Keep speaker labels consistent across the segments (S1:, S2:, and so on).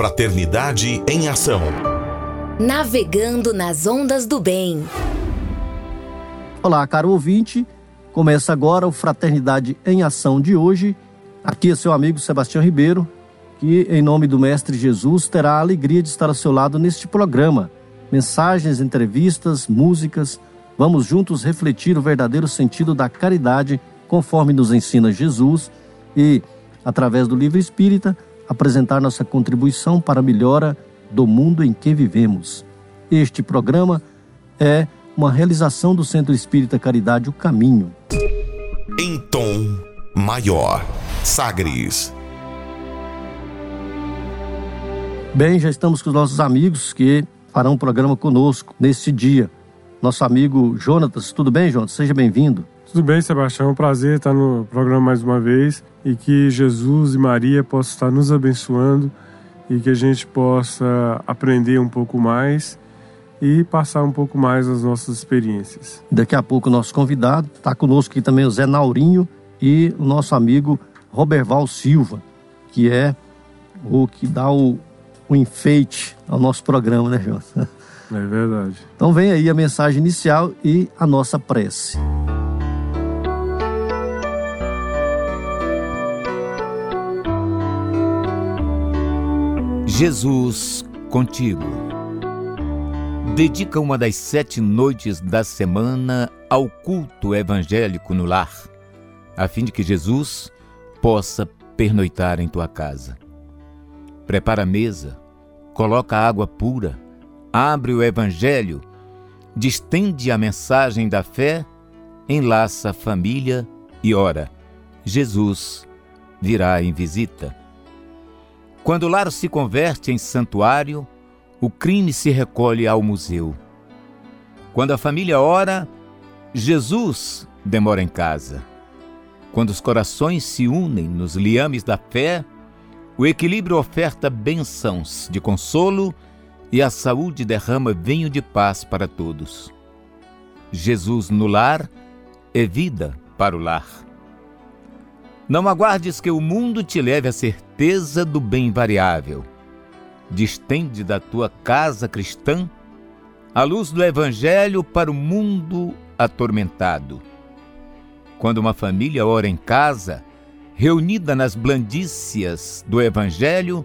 S1: Fraternidade em Ação.
S2: Navegando nas ondas do bem.
S3: Olá, caro ouvinte. Começa agora o Fraternidade em Ação de hoje. Aqui é seu amigo Sebastião Ribeiro, que, em nome do Mestre Jesus, terá a alegria de estar ao seu lado neste programa. Mensagens, entrevistas, músicas. Vamos juntos refletir o verdadeiro sentido da caridade, conforme nos ensina Jesus, e, através do livro espírita, apresentar nossa contribuição para a melhora do mundo em que vivemos. Este programa é uma realização do Centro Espírita Caridade O Caminho.
S1: Em tom maior. Sagres.
S3: Bem, já estamos com os nossos amigos que farão um programa conosco neste dia. Nosso amigo Jonatas, tudo bem, Jonatas? Seja bem-vindo.
S4: Tudo bem, Sebastião. É um prazer estar no programa mais uma vez e que Jesus e Maria possam estar nos abençoando e que a gente possa aprender um pouco mais e passar um pouco mais as nossas experiências.
S3: Daqui a pouco o nosso convidado está conosco aqui também o Zé Naurinho e o nosso amigo Roberval Silva, que é o que dá o, o enfeite ao nosso programa, né, João?
S4: É verdade.
S3: Então vem aí a mensagem inicial e a nossa prece.
S5: Jesus contigo. Dedica uma das sete noites da semana ao culto evangélico no lar, a fim de que Jesus possa pernoitar em tua casa. Prepara a mesa, coloca água pura, abre o evangelho, distende a mensagem da fé, enlaça a família e ora. Jesus virá em visita. Quando o lar se converte em santuário, o crime se recolhe ao museu. Quando a família ora, Jesus demora em casa. Quando os corações se unem nos liames da fé, o equilíbrio oferta bênçãos de consolo e a saúde derrama vinho de paz para todos. Jesus no lar é vida para o lar. Não aguardes que o mundo te leve à certeza do bem variável. Distende da tua casa cristã a luz do Evangelho para o mundo atormentado. Quando uma família ora em casa, reunida nas blandícias do Evangelho,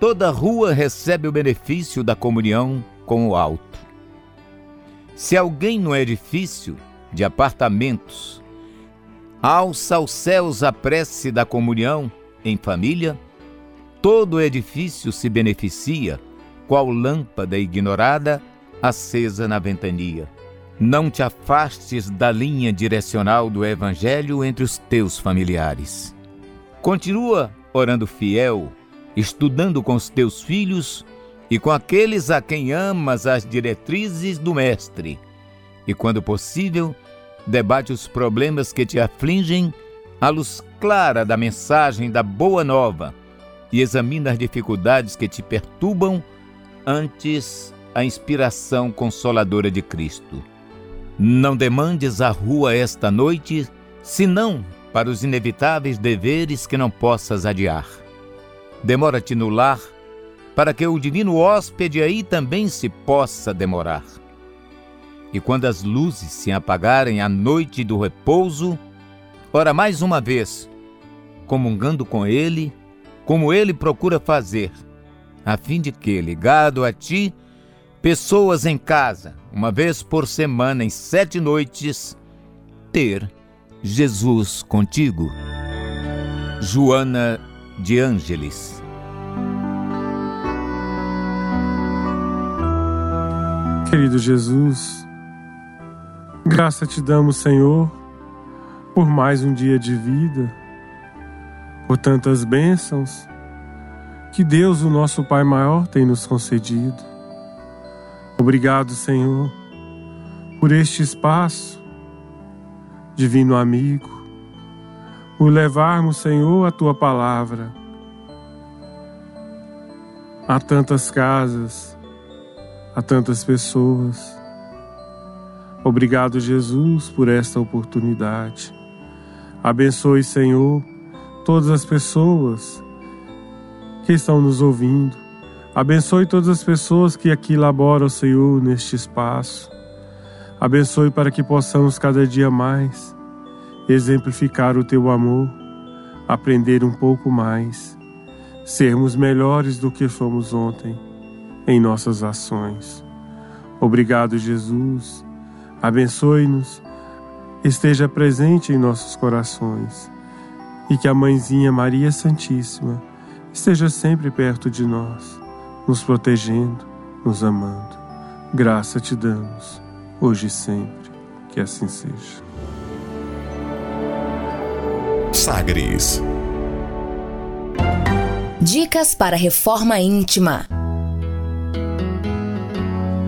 S5: toda rua recebe o benefício da comunhão com o alto. Se alguém no edifício de apartamentos alça aos céus a prece da comunhão em família, todo edifício se beneficia, qual lâmpada ignorada acesa na ventania. Não te afastes da linha direcional do Evangelho entre os teus familiares. Continua orando fiel, estudando com os teus filhos e com aqueles a quem amas as diretrizes do Mestre. E, quando possível, debate os problemas que te afligem à luz clara da mensagem da Boa Nova e examina as dificuldades que te perturbam antes a inspiração consoladora de Cristo. Não demandes a rua esta noite, senão para os inevitáveis deveres que não possas adiar. Demora-te no lar, para que o divino hóspede aí também se possa demorar. E quando as luzes se apagarem à noite do repouso, ora mais uma vez, comungando com ele, como ele procura fazer, a fim de que, ligado a ti, pessoas em casa, uma vez por semana, em sete noites, ter Jesus contigo. Joana de Ângeles.
S4: Querido Jesus, graça te damos, Senhor, por mais um dia de vida, por tantas bênçãos que Deus, o nosso Pai maior, tem nos concedido. Obrigado, Senhor, por este espaço, divino amigo, por levarmos, Senhor, a tua palavra a tantas casas, a tantas pessoas. Obrigado, Jesus, por esta oportunidade. Abençoe, Senhor, todas as pessoas que estão nos ouvindo Abençoe todas as pessoas que aqui laboram, Senhor, neste espaço. Abençoe para que possamos cada dia mais exemplificar o teu amor, aprender um pouco mais, sermos melhores do que fomos ontem em nossas ações. Obrigado, Jesus. Abençoe-nos, esteja presente em nossos corações e que a Mãezinha Maria Santíssima esteja sempre perto de nós, nos protegendo, nos amando. Graça te damos, hoje e sempre, que assim seja.
S1: Sagres.
S2: Dicas para reforma íntima.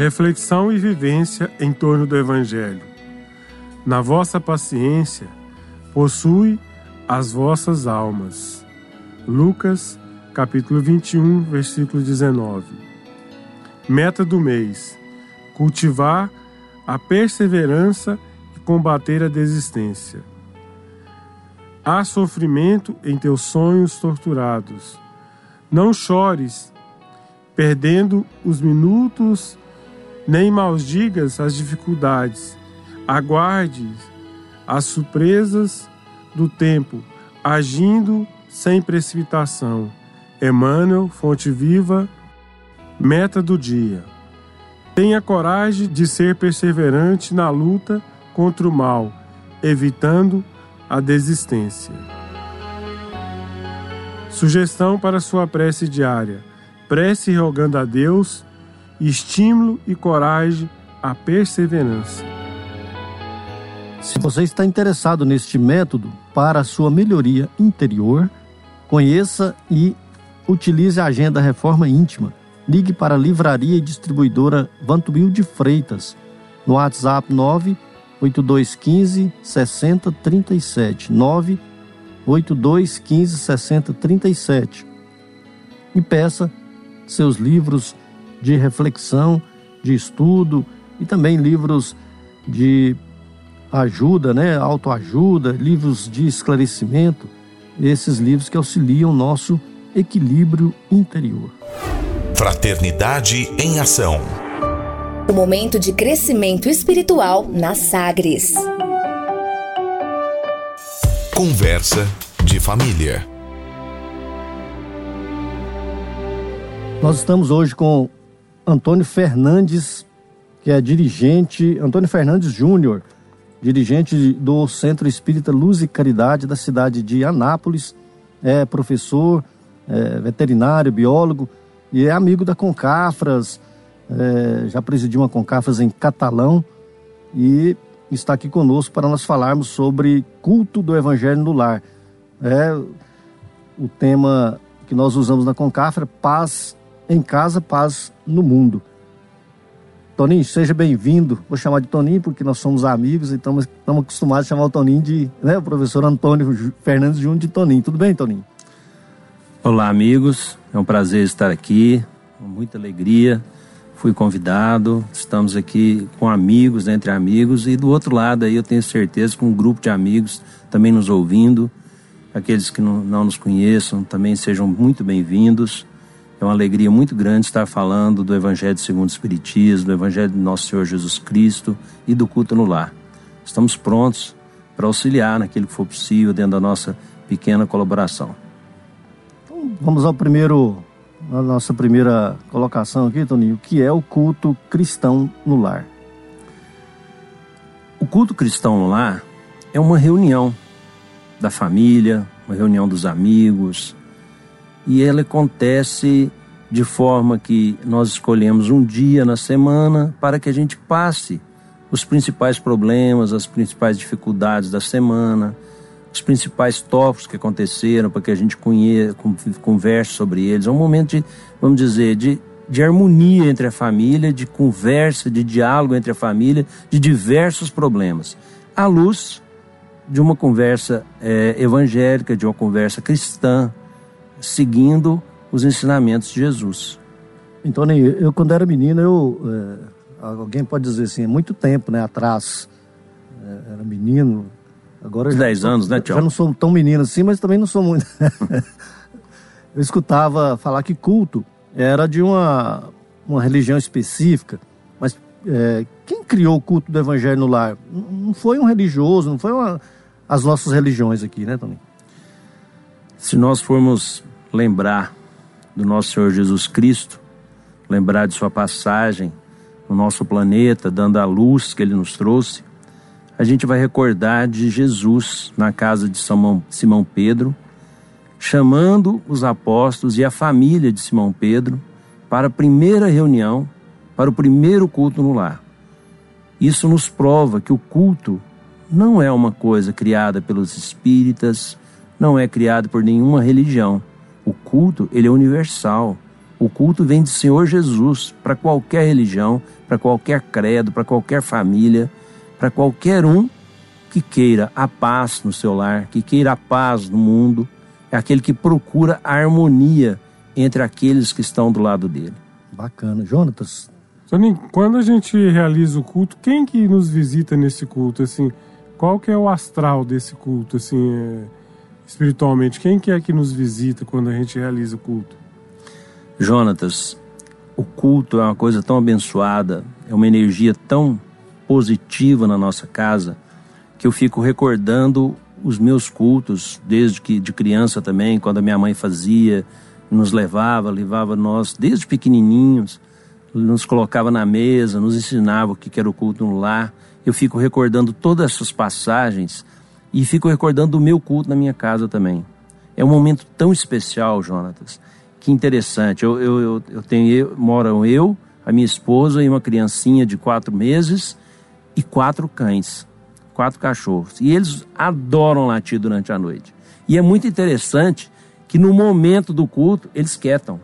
S4: Reflexão e vivência em torno do Evangelho. Na vossa paciência, possui as vossas almas. Lucas, capítulo 21, versículo 19. Meta do mês: cultivar a perseverança e combater a desistência. Há sofrimento em teus sonhos torturados. Não chores, perdendo os minutos nem maldigas as dificuldades. Aguarde as surpresas do tempo, agindo sem precipitação. Emmanuel, Fonte Viva, meta do dia. Tenha coragem de ser perseverante na luta contra o mal, evitando a desistência. Sugestão para sua prece diária: prece rogando a Deus estímulo e coragem à perseverança.
S3: Se você está interessado neste método para a sua melhoria interior, conheça e utilize a Agenda Reforma Íntima. Ligue para a livraria e distribuidora Vantuil de Freitas no WhatsApp 98215 6037 98215 6037 e peça seus livros de reflexão, de estudo e também livros de ajuda, né, autoajuda, livros de esclarecimento, esses livros que auxiliam nosso equilíbrio interior.
S1: Fraternidade em ação.
S2: O momento de crescimento espiritual na Sagres.
S1: Conversa de família.
S3: Nós estamos hoje com Antônio Fernandes, que é dirigente, Antônio Fernandes Júnior, dirigente do Centro Espírita Luz e Caridade da cidade de Anápolis, é professor, é veterinário, biólogo e é amigo da Concafras, é, já presidiu uma Concafras em Catalão e está aqui conosco para nós falarmos sobre culto do Evangelho no lar. É o tema que nós usamos na Concafra, paz em casa, paz no mundo. Toninho, seja bem-vindo. Vou chamar de Toninho porque nós somos amigos e estamos, estamos acostumados a chamar o Toninho de, né, o professor Antônio Fernandes Júnior de Toninho. Tudo bem, Toninho?
S6: Olá, amigos. É um prazer estar aqui, com muita alegria. Fui convidado, estamos aqui com amigos, entre amigos, e do outro lado aí eu tenho certeza com um grupo de amigos também nos ouvindo. Aqueles que não, não nos conheçam também sejam muito bem-vindos. É uma alegria muito grande estar falando do Evangelho segundo o Espiritismo, do Evangelho do Nosso Senhor Jesus Cristo e do culto no lar. Estamos prontos para auxiliar naquilo que for possível dentro da nossa pequena colaboração.
S3: Então, vamos ao primeiro, a nossa primeira colocação aqui, Toninho, que é o culto cristão no lar.
S6: O culto cristão no lar é uma reunião da família, uma reunião dos amigos, e ela acontece de forma que nós escolhemos um dia na semana para que a gente passe os principais problemas, as principais dificuldades da semana, os principais tópicos que aconteceram, para que a gente conheça, converse sobre eles. É um momento de, vamos dizer, de de harmonia entre a família, de conversa, de diálogo entre a família, de diversos problemas, à luz de uma conversa é, evangélica, de uma conversa cristã, seguindo os ensinamentos de Jesus.
S3: Então, eu quando era menino, eu é, alguém pode dizer assim, é muito tempo, né, atrás, é, era menino, agora
S6: 10 anos, né, Tiago?
S3: Já não sou tão menino assim, mas também não sou muito. eu escutava falar que culto era de uma, uma religião específica, mas é, quem criou o culto do evangelho no lar? Não foi um religioso, não foi uma, as nossas religiões aqui, né, Tony?
S6: Se nós formos lembrar do nosso Senhor Jesus Cristo, lembrar de sua passagem no nosso planeta, dando a luz que ele nos trouxe, a gente vai recordar de Jesus na casa de Simão Pedro, chamando os apóstolos e a família de Simão Pedro para a primeira reunião, para o primeiro culto no lar. Isso nos prova que o culto não é uma coisa criada pelos espíritas, não é criado por nenhuma religião. O culto, ele é universal. O culto vem do Senhor Jesus para qualquer religião, para qualquer credo, para qualquer família, para qualquer um que queira a paz no seu lar, que queira a paz no mundo, é aquele que procura a harmonia entre aqueles que estão do lado dele.
S3: Bacana. Jonatas?
S4: Soninho, quando a gente realiza o culto, quem que nos visita nesse culto? Assim, qual que é o astral desse culto, assim, é, espiritualmente? Quem que é que nos visita quando a gente realiza o culto?
S6: Jonatas, o culto é uma coisa tão abençoada, é uma energia tão positiva na nossa casa, que eu fico recordando os meus cultos, desde que de criança também, quando a minha mãe fazia, nos levava, levava nós desde pequenininhos, nos colocava na mesa, nos ensinava o que era o culto no lar. Eu fico recordando todas essas passagens e fico recordando o meu culto na minha casa também. É um momento tão especial, Jonatas. Que interessante. Eu, eu, eu, eu tenho, eu, moram eu, a minha esposa e uma criancinha de quatro meses e quatro cães quatro cachorros. E eles adoram latir durante a noite. E é muito interessante que no momento do culto eles quietam.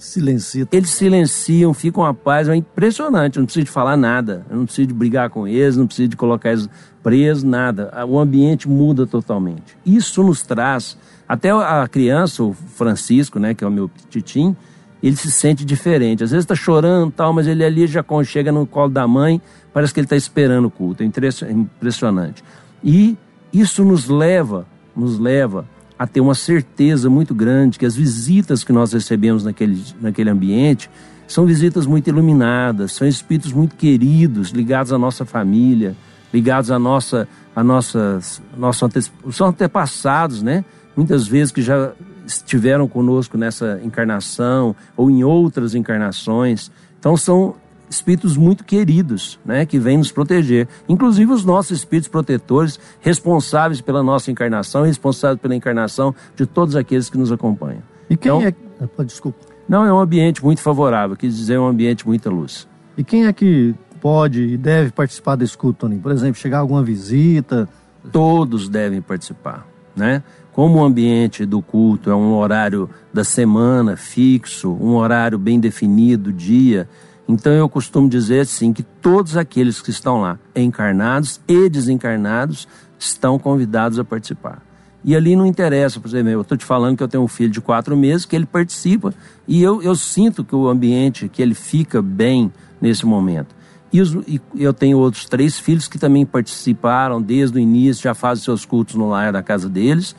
S3: Silenciam.
S6: Eles silenciam, ficam a paz. É impressionante. Eu não preciso de falar nada. Eu não preciso de brigar com eles, não preciso de colocar eles presos, nada. O ambiente muda totalmente. Isso nos traz. Até a criança, o Francisco, né, que é o meu titim, ele se sente diferente. Às vezes está chorando tal, mas ele ali já chega no colo da mãe, parece que ele está esperando o culto. É impressionante. E isso nos leva, nos leva a ter uma certeza muito grande que as visitas que nós recebemos naquele, naquele ambiente são visitas muito iluminadas, são espíritos muito queridos, ligados à nossa família, ligados à nossa, a nossas, nossos são antepassados, né? Muitas vezes que já estiveram conosco nessa encarnação ou em outras encarnações. Então são espíritos muito queridos, né, que vêm nos proteger. Inclusive os nossos espíritos protetores, responsáveis pela nossa encarnação, responsáveis pela encarnação de todos aqueles que nos acompanham.
S3: E quem então, é? Ah, desculpa.
S6: Não, é um ambiente muito favorável, quis dizer, é um ambiente muita luz.
S3: E quem é que pode e deve participar desse culto, Tony? Por exemplo, chegar alguma visita?
S6: Todos devem participar, né? Como o ambiente do culto é um horário da semana fixo, um horário bem definido, dia, então eu costumo dizer assim que todos aqueles que estão lá, encarnados e desencarnados, estão convidados a participar. E ali não interessa, por exemplo, eu estou te falando que eu tenho um filho de quatro meses, que ele participa, e eu, eu sinto que o ambiente, que ele fica bem nesse momento. E, os, e, eu tenho outros três filhos que também participaram desde o início, já fazem seus cultos no lar da casa deles,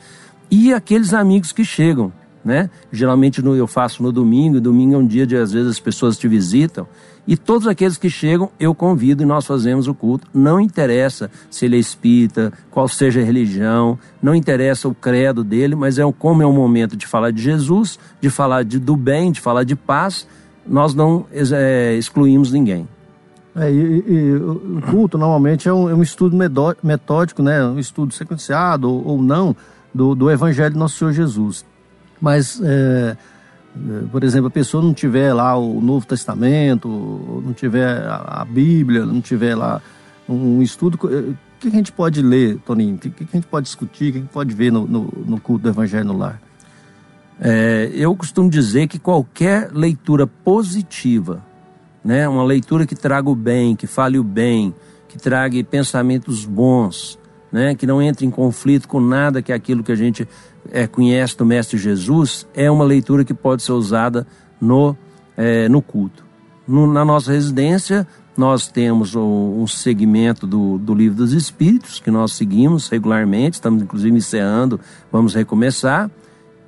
S6: e aqueles amigos que chegam né? Geralmente no, eu faço no domingo, domingo é um dia de às vezes as pessoas te visitam. E todos aqueles que chegam, eu convido e nós fazemos o culto. Não interessa se ele é espírita, qual seja a religião, não interessa o credo dele, mas é como é um momento de falar de Jesus, de falar de, do bem, de falar de paz, nós não é, excluímos ninguém.
S3: É, e, e, o culto normalmente é um, é um, estudo metódico, né? um estudo sequenciado ou, ou não do, do Evangelho do Nosso Senhor Jesus. Mas, é, é, por exemplo, a pessoa não tiver lá o Novo Testamento, não tiver a, Bíblia, não tiver lá um estudo, é, o que a gente pode ler, Toninho? O que a gente pode discutir, o que a gente pode ver no, no, no culto do Evangelho no lar?
S6: É, eu costumo dizer que qualquer leitura positiva, né, uma leitura que traga o bem, que fale o bem, que traga pensamentos bons, né, que não entre em conflito com nada que é aquilo que a gente é, conhece do Mestre Jesus, é uma leitura que pode ser usada no, é, no culto. No, na nossa residência, nós temos um segmento do, do Livro dos Espíritos, que nós seguimos regularmente, estamos inclusive encerrando, vamos recomeçar.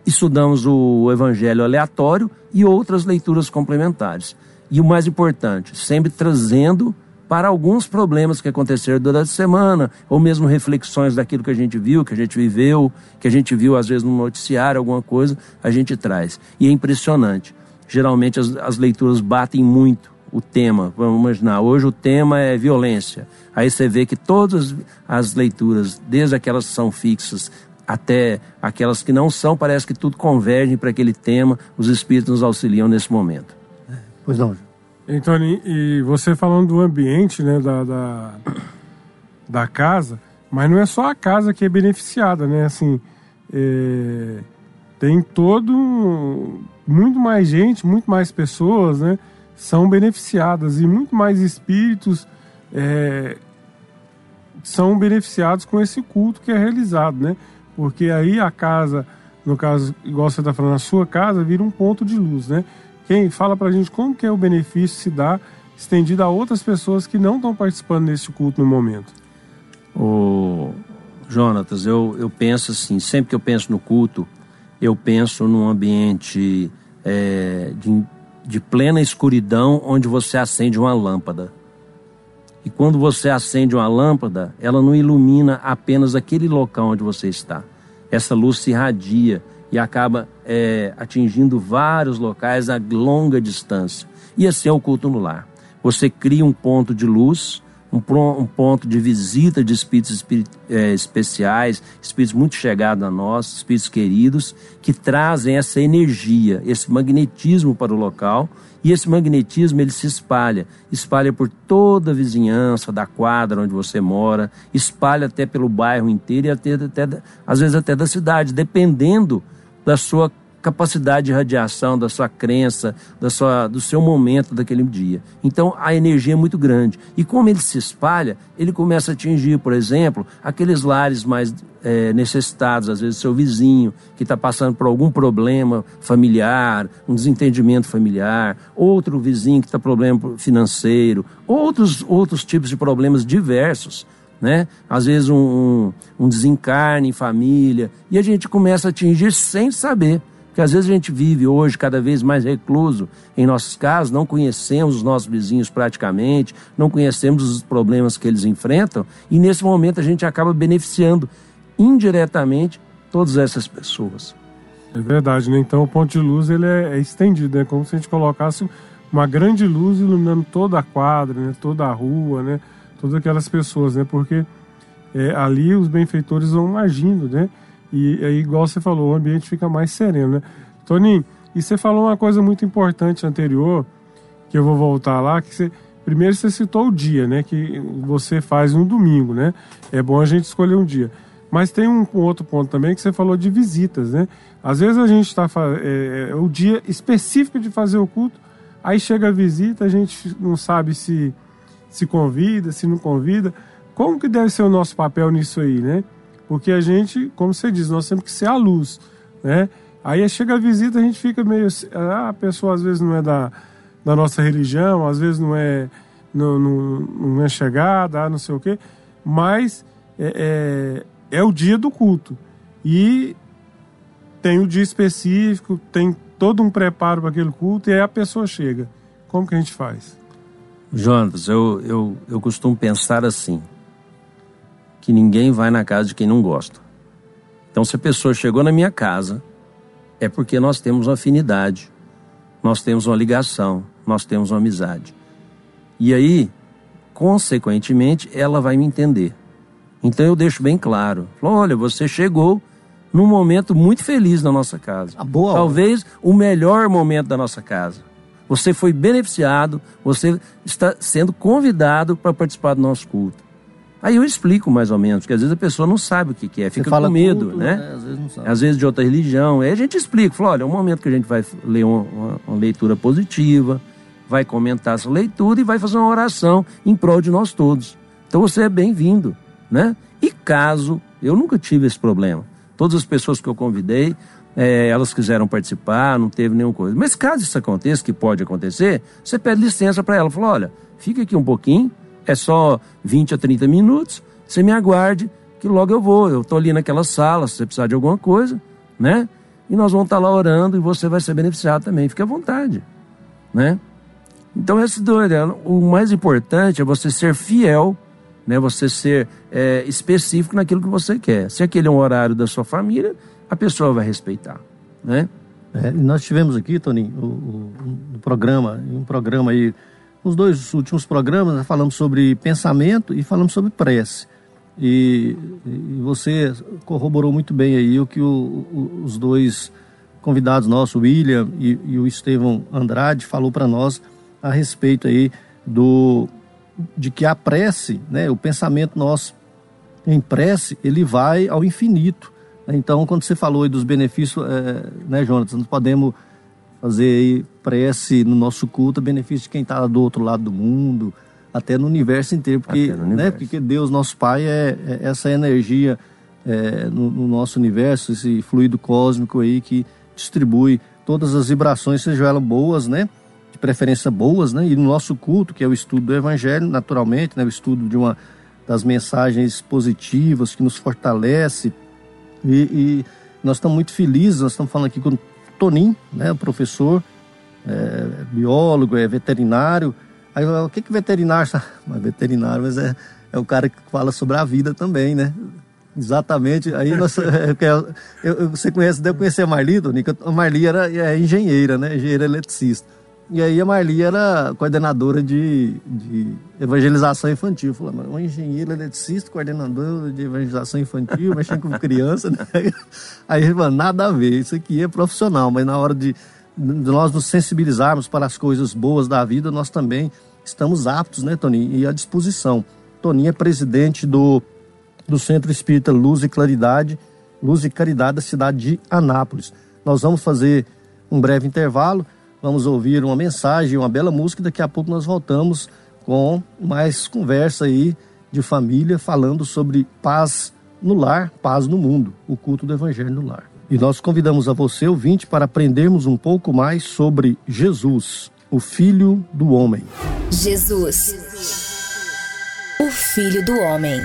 S6: Estudamos o Evangelho aleatório e outras leituras complementares. E o mais importante, sempre trazendo para alguns problemas que aconteceram durante a semana, ou mesmo reflexões daquilo que a gente viu, que a gente viveu, que a gente viu às vezes no noticiário, alguma coisa, a gente traz. E é impressionante. Geralmente as, as leituras batem muito o tema. Vamos imaginar, hoje o tema é violência. Aí você vê que todas as leituras, desde aquelas que são fixas até aquelas que não são, parece que tudo converge para aquele tema. Os espíritos nos auxiliam nesse momento.
S3: Pois não,
S4: então, e você falando do ambiente, né, da, da, da, casa, mas não é só a casa que é beneficiada, né? Assim, é, tem todo muito mais gente, muito mais pessoas, né, são beneficiadas e muito mais espíritos é, são beneficiados com esse culto que é realizado, né? Porque aí a casa, no caso, igual você está falando, a sua casa vira um ponto de luz, né? Quem fala para a gente como que é o benefício se dá estendido a outras pessoas que não estão participando desse culto no momento?
S6: O Jonatas, eu, eu penso assim, sempre que eu penso no culto, eu penso num ambiente é, de, de plena escuridão onde você acende uma lâmpada. E quando você acende uma lâmpada, ela não ilumina apenas aquele local onde você está. Essa luz se irradia e acaba é, atingindo vários locais a longa distância. E assim é o culto no lar. Você cria um ponto de luz, um, um ponto de visita de espíritos é, especiais, espíritos muito chegados a nós, espíritos queridos, que trazem essa energia, esse magnetismo para o local e esse magnetismo ele se espalha, espalha por toda a vizinhança da quadra onde você mora, espalha até pelo bairro inteiro e até, até às vezes até da cidade, dependendo da sua capacidade de radiação, da sua crença, da sua, do seu momento daquele dia. Então a energia é muito grande. E como ele se espalha, ele começa a atingir, por exemplo, aqueles lares mais é, necessitados, às vezes seu vizinho que está passando por algum problema familiar, um desentendimento familiar, outro vizinho que está problema financeiro, outros, outros tipos de problemas diversos né? Às vezes um, um, desencarne em família, e a gente começa a atingir sem saber. Porque às vezes a gente vive hoje cada vez mais recluso em nossos casos, não conhecemos os nossos vizinhos praticamente, não conhecemos os problemas que eles enfrentam, e nesse momento a gente acaba beneficiando indiretamente todas essas pessoas.
S4: É verdade, né? Então o ponto de luz ele é, é estendido, é né? como se a gente colocasse uma grande luz iluminando toda a quadra, né? toda a rua, né? Todas aquelas pessoas, né? Porque é, ali os benfeitores vão agindo, né? E aí, igual você falou, o ambiente fica mais sereno, né? Toninho, e você falou uma coisa muito importante anterior, que eu vou voltar lá, que você, primeiro você citou o dia, né? Que você faz no domingo, né? É bom a gente escolher um dia. Mas tem um, um outro ponto também que você falou de visitas, né? Às vezes a gente está é, é, o dia específico de fazer o culto, aí chega a visita, a gente não sabe se se convida, se não convida. Como que deve ser o nosso papel nisso aí, né? Porque a gente, como você diz, nós temos que ser a luz, né? Aí chega a visita, a gente fica meio. Ah, a pessoa às vezes não é da, da nossa religião, às vezes não é, não, não, não é chegada, ah, não sei o quê, mas é, é, é o dia do culto. E tem o dia específico, tem todo um preparo para aquele culto, e aí a pessoa chega. Como que a gente faz?
S6: Jonas, eu, eu, eu costumo pensar assim: que ninguém vai na casa de quem não gosta. Então, se a pessoa chegou na minha casa, é porque nós temos uma afinidade, nós temos uma ligação, nós temos uma amizade. E aí, consequentemente, ela vai me entender. Então eu deixo bem claro: olha, você chegou num momento muito feliz na nossa casa.
S3: Boa
S6: Talvez o melhor momento da nossa casa. Você foi beneficiado, você está sendo convidado para participar do nosso culto. Aí eu explico mais ou menos, porque às vezes a pessoa não sabe o que, que é, fica com medo, tudo, né? né? Às, vezes não sabe. às vezes de outra religião. Aí a gente explica, fala, olha, é um momento que a gente vai ler uma, uma, uma leitura positiva, vai comentar essa leitura e vai fazer uma oração em prol de nós todos. Então você é bem-vindo, né? E caso, eu nunca tive esse problema. Todas as pessoas que eu convidei, é, elas quiseram participar, não teve nenhuma coisa. Mas caso isso aconteça, que pode acontecer, você pede licença para ela. Fala, olha, fica aqui um pouquinho, é só 20 a 30 minutos, você me aguarde, que logo eu vou. Eu estou ali naquela sala, se você precisar de alguma coisa, né? E nós vamos estar tá lá orando e você vai ser beneficiado também. Fique à vontade, né? Então, esse doido, o mais importante é você ser fiel, né? Você ser é, específico naquilo que você quer. Se aquele é um horário da sua família, a pessoa vai respeitar, né?
S3: É, nós tivemos aqui, Toninho, o, o, um programa, um programa aí, nos dois últimos programas, nós falamos sobre pensamento e falamos sobre prece. E, e você corroborou muito bem aí o que o, os dois convidados nossos, o William e, e o Estevão Andrade, falou para nós a respeito aí do de que a prece, né, o pensamento nosso em prece, ele vai ao infinito. Então, quando você falou dos benefícios, é, né, Jonathan, nós podemos fazer aí prece no nosso culto, benefício de quem está do outro lado do mundo, até no universo inteiro, porque, né, universo. Né, porque Deus, nosso Pai, é, é essa energia é, no, no, nosso universo, esse fluido cósmico aí que distribui todas as vibrações, sejam elas boas, né? de preferência boas, né? E no nosso culto, que é o estudo do Evangelho, naturalmente, né? O estudo de uma das mensagens positivas que nos fortalece. E, e nós estamos muito felizes, nós estamos falando aqui com o Tonim, né? O professor, é, biólogo, é veterinário. Aí, o que que veterinário... Mas veterinário, mas é, é o cara que fala sobre a vida também, né? Exatamente. Aí nós, é, eu, eu, você conhece, deve conhecer a Marli, Toninho, a Marli era é engenheira, né? Engenheira eletricista. E aí a Marli era coordenadora de, de evangelização infantil. Falei, mas uma engenheira eletricista, coordenadora de evangelização infantil, mexendo com criança. Né? Aí, mano, nada a ver, isso aqui é profissional, mas na hora de, de nós nos sensibilizarmos para as coisas boas da vida, nós também estamos aptos, né, Toninho? E à disposição. Toninho é presidente do, do Centro Espírita Luz e Claridade, Luz e Caridade da cidade de Anápolis. Nós vamos fazer um breve intervalo Vamos ouvir uma mensagem, uma bela música. Daqui a pouco nós voltamos com mais conversa aí de família, falando sobre paz no lar, paz no mundo, o culto do Evangelho no lar. E nós convidamos a você, ouvinte, para aprendermos um pouco mais sobre Jesus, o Filho do Homem.
S2: Jesus, o Filho do Homem.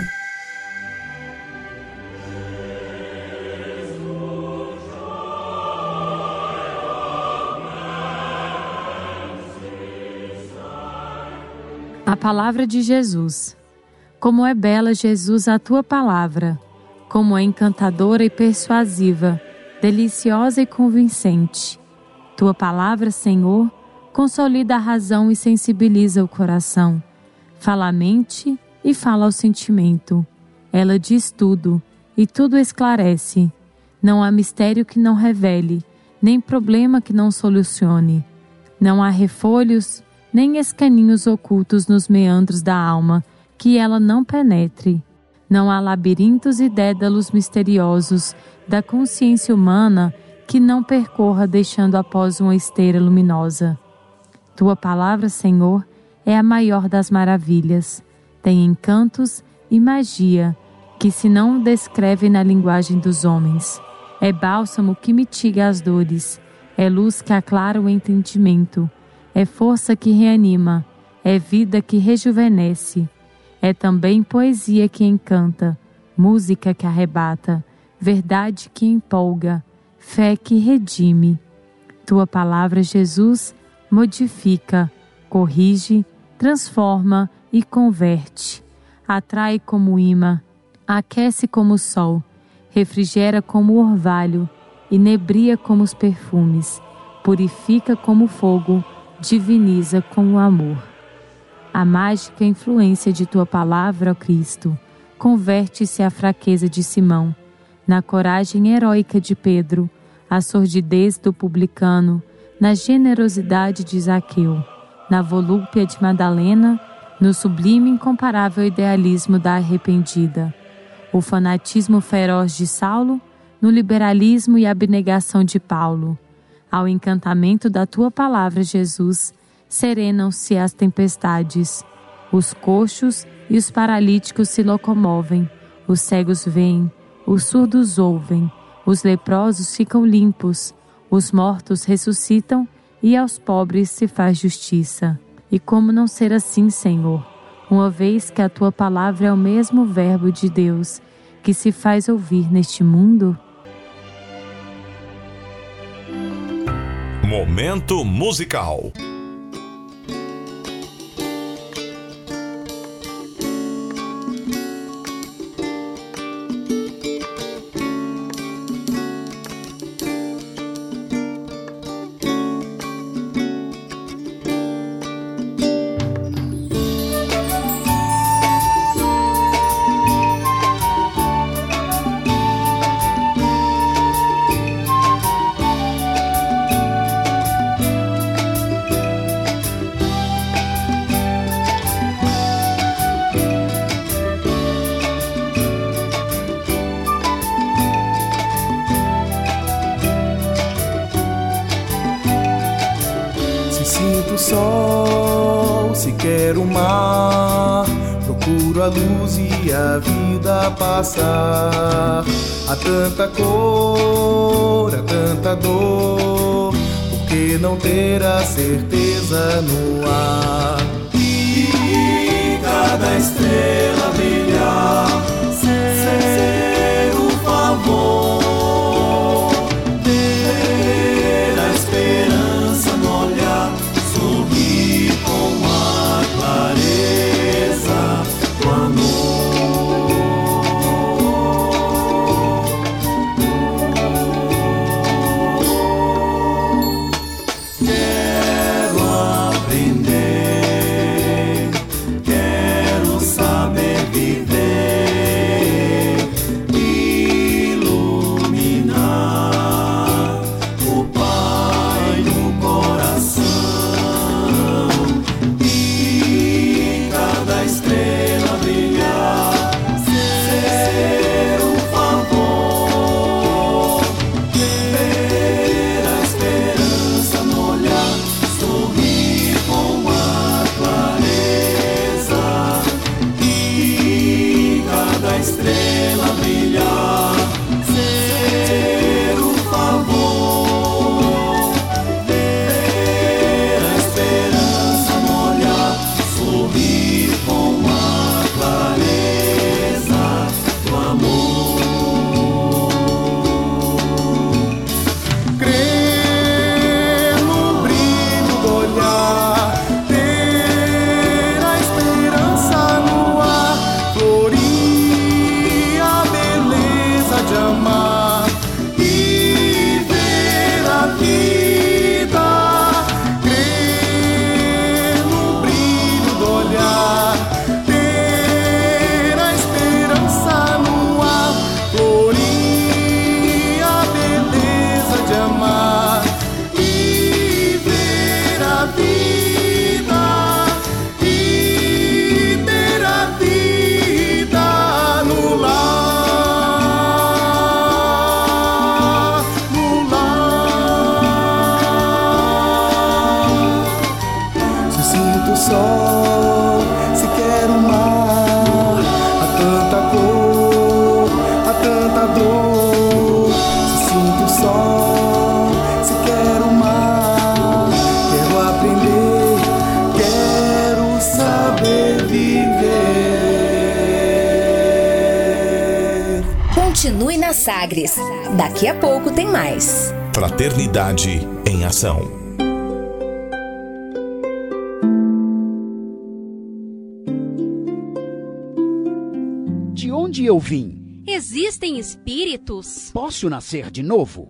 S7: A palavra de Jesus. Como é bela, Jesus, a tua palavra, como é encantadora e persuasiva, deliciosa e convincente. Tua palavra, Senhor, consolida a razão e sensibiliza o coração. Fala a mente e fala ao sentimento. Ela diz tudo e tudo esclarece. Não há mistério que não revele, nem problema que não solucione. Não há refolhos nem escaninhos ocultos nos meandros da alma que ela não penetre. Não há labirintos e dédalos misteriosos da consciência humana que não percorra deixando após uma esteira luminosa. Tua palavra, Senhor, é a maior das maravilhas. Tem encantos e magia que se não descreve na linguagem dos homens. É bálsamo que mitiga as dores, é luz que aclara o entendimento é força que reanima, é vida que rejuvenesce, é também poesia que encanta, música que arrebata, verdade que empolga, fé que redime. Tua palavra, Jesus, modifica, corrige, transforma e converte. Atrai como imã, aquece como o sol, refrigera como o orvalho, inebria como os perfumes, purifica como o fogo, diviniza com o amor. A mágica influência de tua palavra, ó Cristo, converte-se à fraqueza de Simão, na coragem heróica de Pedro, à sordidez do publicano, na generosidade de Zaqueu, na volúpia de Madalena, no sublime e incomparável idealismo da arrependida, o fanatismo feroz de Saulo, no liberalismo e abnegação de Paulo. Ao encantamento da tua palavra, Jesus, serenam-se as tempestades. Os coxos e os paralíticos se locomovem, os cegos veem, os surdos ouvem, os leprosos ficam limpos, os mortos ressuscitam e aos pobres se faz justiça. E como não ser assim, Senhor, uma vez que a tua palavra é o mesmo Verbo de Deus que se faz ouvir neste mundo?
S1: Momento musical.
S8: Passar. Há tanta cor, há tanta dor, por que não ter a certeza no De
S9: onde eu vim?
S10: Existem espíritos?
S9: Posso nascer de novo?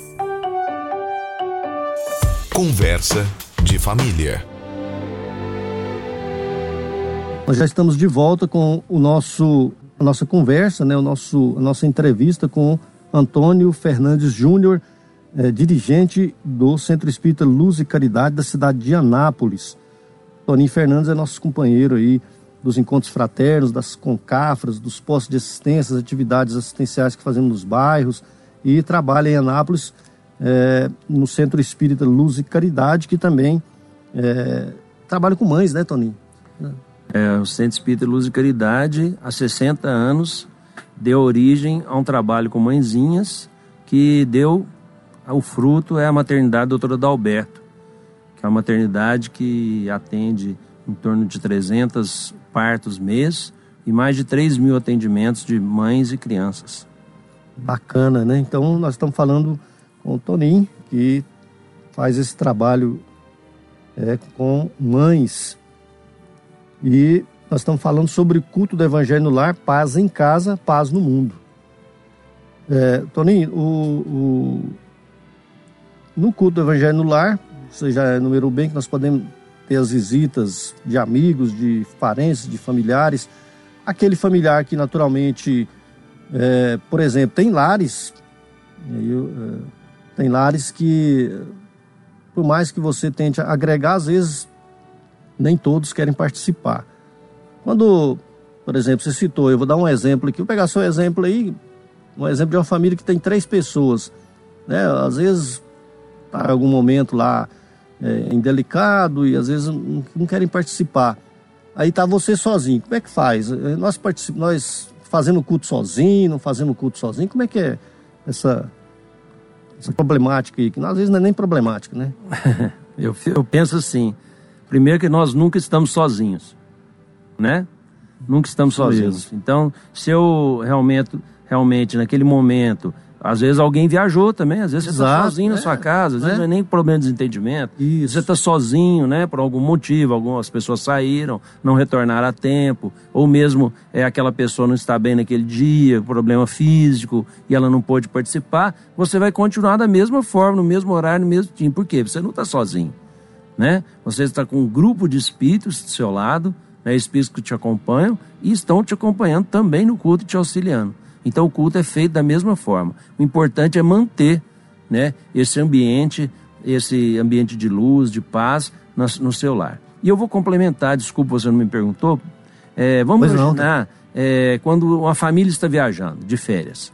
S1: Conversa de família.
S3: Nós já estamos de volta com o nosso, a nossa conversa, né, o nosso, a nossa entrevista com Antônio Fernandes Júnior, eh, dirigente do Centro Espírita Luz e Caridade da cidade de Anápolis. Toninho Fernandes é nosso companheiro aí dos encontros fraternos, das concafras, dos postos de assistência, das atividades assistenciais que fazemos nos bairros e trabalha em Anápolis é, no Centro Espírita Luz e Caridade, que também é, trabalha com mães, né, Toninho?
S6: É, o Centro Espírita Luz e Caridade, há 60 anos, deu origem a um trabalho com mãezinhas que deu o fruto é a maternidade doutora Dalberto, que é uma maternidade que atende em torno de 300 partos mês e mais de 3 mil atendimentos de mães e crianças.
S3: Bacana, né? Então nós estamos falando com o Toninho, que faz esse trabalho é, com mães. E nós estamos falando sobre culto do Evangelho no lar, paz em casa, paz no mundo. É, Toninho, o, o, no culto do Evangelho no lar, você já enumerou bem que nós podemos ter as visitas de amigos, de parentes, de familiares. Aquele familiar que naturalmente, é, por exemplo, tem lares. Eu, é, tem lares que, por mais que você tente agregar, às vezes nem todos querem participar. Quando, por exemplo, você citou, eu vou dar um exemplo aqui, vou pegar seu exemplo aí, um exemplo de uma família que tem três pessoas. Né? Às vezes está em algum momento lá é, indelicado e às vezes não, querem participar. Aí está você sozinho. Como é que faz? Nós, particip... nós fazendo culto sozinho, não fazendo culto sozinho, como é que é essa essa problemática aí, que às vezes não é nem problemática, né?
S6: eu, eu penso assim, primeiro que nós nunca estamos sozinhos, né? Nunca estamos sozinhos. Então, se eu realmente, realmente naquele momento às vezes alguém viajou também, às vezes Exato, você está sozinho é, na sua casa, às vezes não é nem problema de desentendimento. Isso. Você está sozinho, né, por algum motivo, algumas pessoas saíram, não retornaram a tempo, ou mesmo é aquela pessoa não está bem naquele dia, problema físico, e ela não pôde participar, você vai continuar da mesma forma, no mesmo horário, no mesmo time. Por quê? Você não está sozinho, né? Você está com um grupo de espíritos do seu lado, né, espíritos que te acompanham e estão te acompanhando também no culto, te auxiliando. Então o culto é feito da mesma forma. O importante é manter né, esse ambiente, esse ambiente de luz, de paz no, no seu lar. E eu vou complementar, desculpa você não me perguntou. É, vamos pois imaginar não, tá? é, quando uma família está viajando de férias.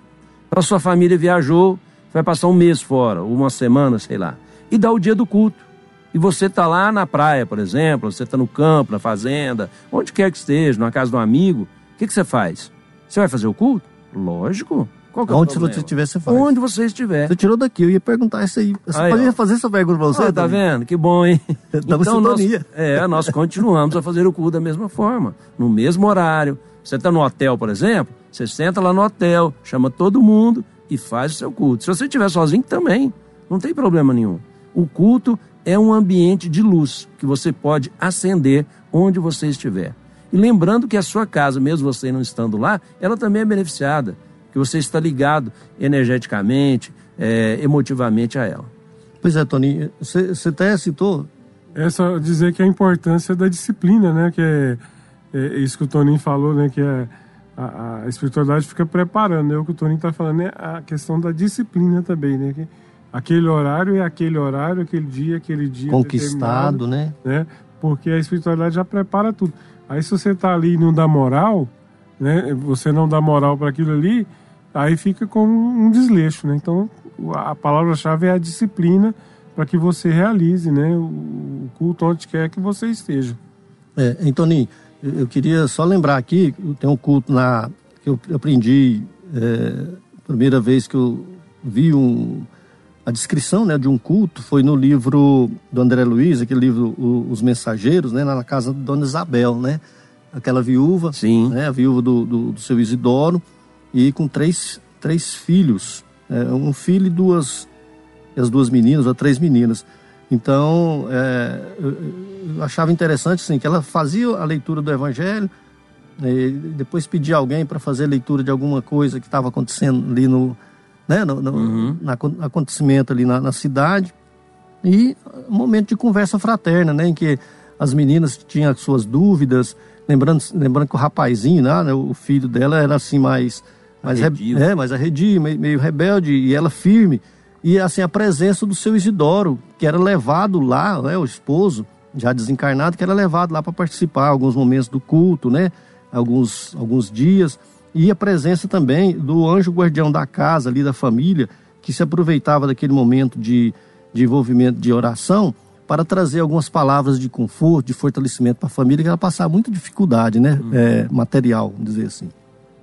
S6: Então a sua família viajou, vai passar um mês fora, uma semana, sei lá, e dá o dia do culto. E você está lá na praia, por exemplo, você está no campo, na fazenda, onde quer que esteja, na casa de um amigo, o que, que você faz? Você vai fazer o culto? Lógico.
S3: Qual que é Onde você estiver, você faz.
S6: Onde você estiver.
S3: Você tirou daqui, eu ia perguntar isso aí. Você aí, poderia fazer essa pergunta pra você? Ah,
S6: tá vendo? Que bom, hein? Então, nós, é, nós continuamos a fazer o culto da mesma forma, no mesmo horário. Você está no hotel, por exemplo, você senta lá no hotel, chama todo mundo e faz o seu culto. Se você estiver sozinho, também. Não tem problema nenhum. O culto é um ambiente de luz que você pode acender onde você estiver. E lembrando que a sua casa, mesmo você não estando lá, ela também é beneficiada, que você está ligado energeticamente, é, emotivamente a ela.
S3: Pois é, Tony, você, você até citou.
S4: É só dizer que a importância da disciplina, né? Que é, é isso que o Toninho falou, né? Que é a, a espiritualidade fica preparando. É o que o Toninho está falando, é a questão da disciplina também, né? Que aquele horário é aquele horário, aquele dia, aquele dia.
S3: Conquistado, né?
S4: né? Porque a espiritualidade já prepara tudo. Aí se você está ali e não dá moral, né, você não dá moral para aquilo ali, aí fica como um desleixo, né? Então a palavra-chave é a disciplina para que você realize, né, o culto onde quer que você esteja.
S3: É, Antoninho, eu queria só lembrar aqui, tem um culto na que eu aprendi é, primeira vez que eu vi um, a descrição né, de um culto foi no livro do André Luiz, aquele livro Os Mensageiros, né, na casa de Dona Isabel, né? Aquela viúva,
S6: Sim.
S3: Né, a viúva do, do, do seu Isidoro, e com três, três filhos, é, um filho e duas, as duas meninas, ou três meninas. Então, é, eu, achava interessante assim, que ela fazia a leitura do Evangelho, e depois pedia alguém para fazer leitura de alguma coisa que estava acontecendo ali no, né, no, no
S6: Uhum.
S3: na, acontecimento ali na, na cidade. E um momento de conversa fraterna, né, em que as meninas tinham as suas dúvidas, lembrando, lembrando que o rapazinho, né, o filho dela era assim mais mais, re-
S6: Arredio.
S3: é, mais arredio, meio, meio rebelde, e ela firme. E assim, a presença do seu Isidoro, que era levado lá, né, o esposo, já desencarnado, que era levado lá para participar alguns momentos do culto, né, alguns, alguns dias. E a presença também do anjo guardião da casa, ali da família, que se aproveitava daquele momento de, de envolvimento de oração para trazer algumas palavras de conforto, de fortalecimento para a família, que ela passava muita dificuldade, né, é, material, vamos dizer assim.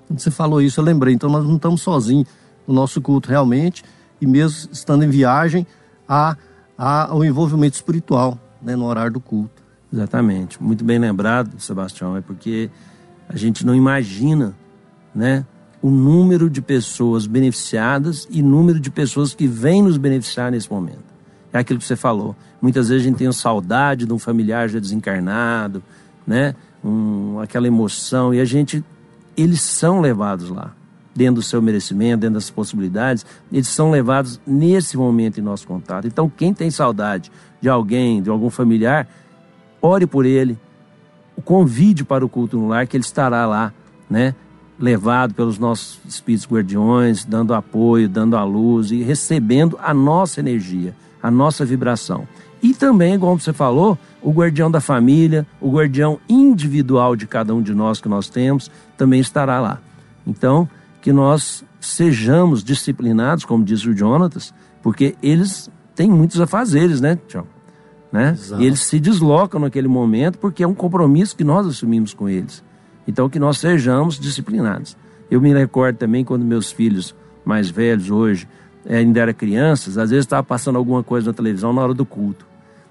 S3: Quando você falou isso, eu lembrei. Então, nós não estamos sozinhos no nosso culto realmente, e mesmo estando em viagem, há, há o envolvimento espiritual né, no horário do culto.
S6: Exatamente. Muito bem lembrado, Sebastião, é porque a gente não imagina, né, o número de pessoas beneficiadas e número de pessoas que vêm nos beneficiar nesse momento. É aquilo que você falou. Muitas vezes a gente tem saudade de um familiar já desencarnado, né, um, aquela emoção e a gente eles são levados lá, dentro do seu merecimento, dentro das possibilidades, eles são levados nesse momento em nosso contato. Então, quem tem saudade de alguém, de algum familiar, ore por ele, o convide para o culto no lar, que ele estará lá, né? Levado pelos nossos espíritos guardiões, dando apoio, dando a luz e recebendo a nossa energia, a nossa vibração. E também, como você falou, o guardião da família, o guardião individual de cada um de nós que nós temos, também estará lá. Então, que nós sejamos disciplinados, como disse o Jonatas, porque eles têm muitos afazeres, né, Tiago? Né?
S3: Exato.
S6: E eles se deslocam naquele momento porque é um compromisso que nós assumimos com eles. Então, que nós sejamos disciplinados. Eu me recordo também quando meus filhos mais velhos hoje eh, ainda eram crianças, às vezes estava passando alguma coisa na televisão na hora do culto.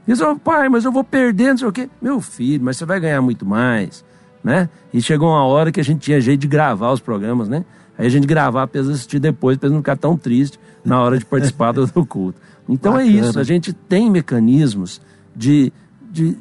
S6: Eles falavam, pai, mas eu vou perder, não sei o quê. Meu filho, mas você vai ganhar muito mais, né? E chegou uma hora que a gente tinha jeito de gravar os programas, né? Aí a gente gravava para eles assistir depois, para eles não ficar tão tristes na hora de participar do, culto. Então é
S3: Bacana.
S6: isso, a gente tem mecanismos de, de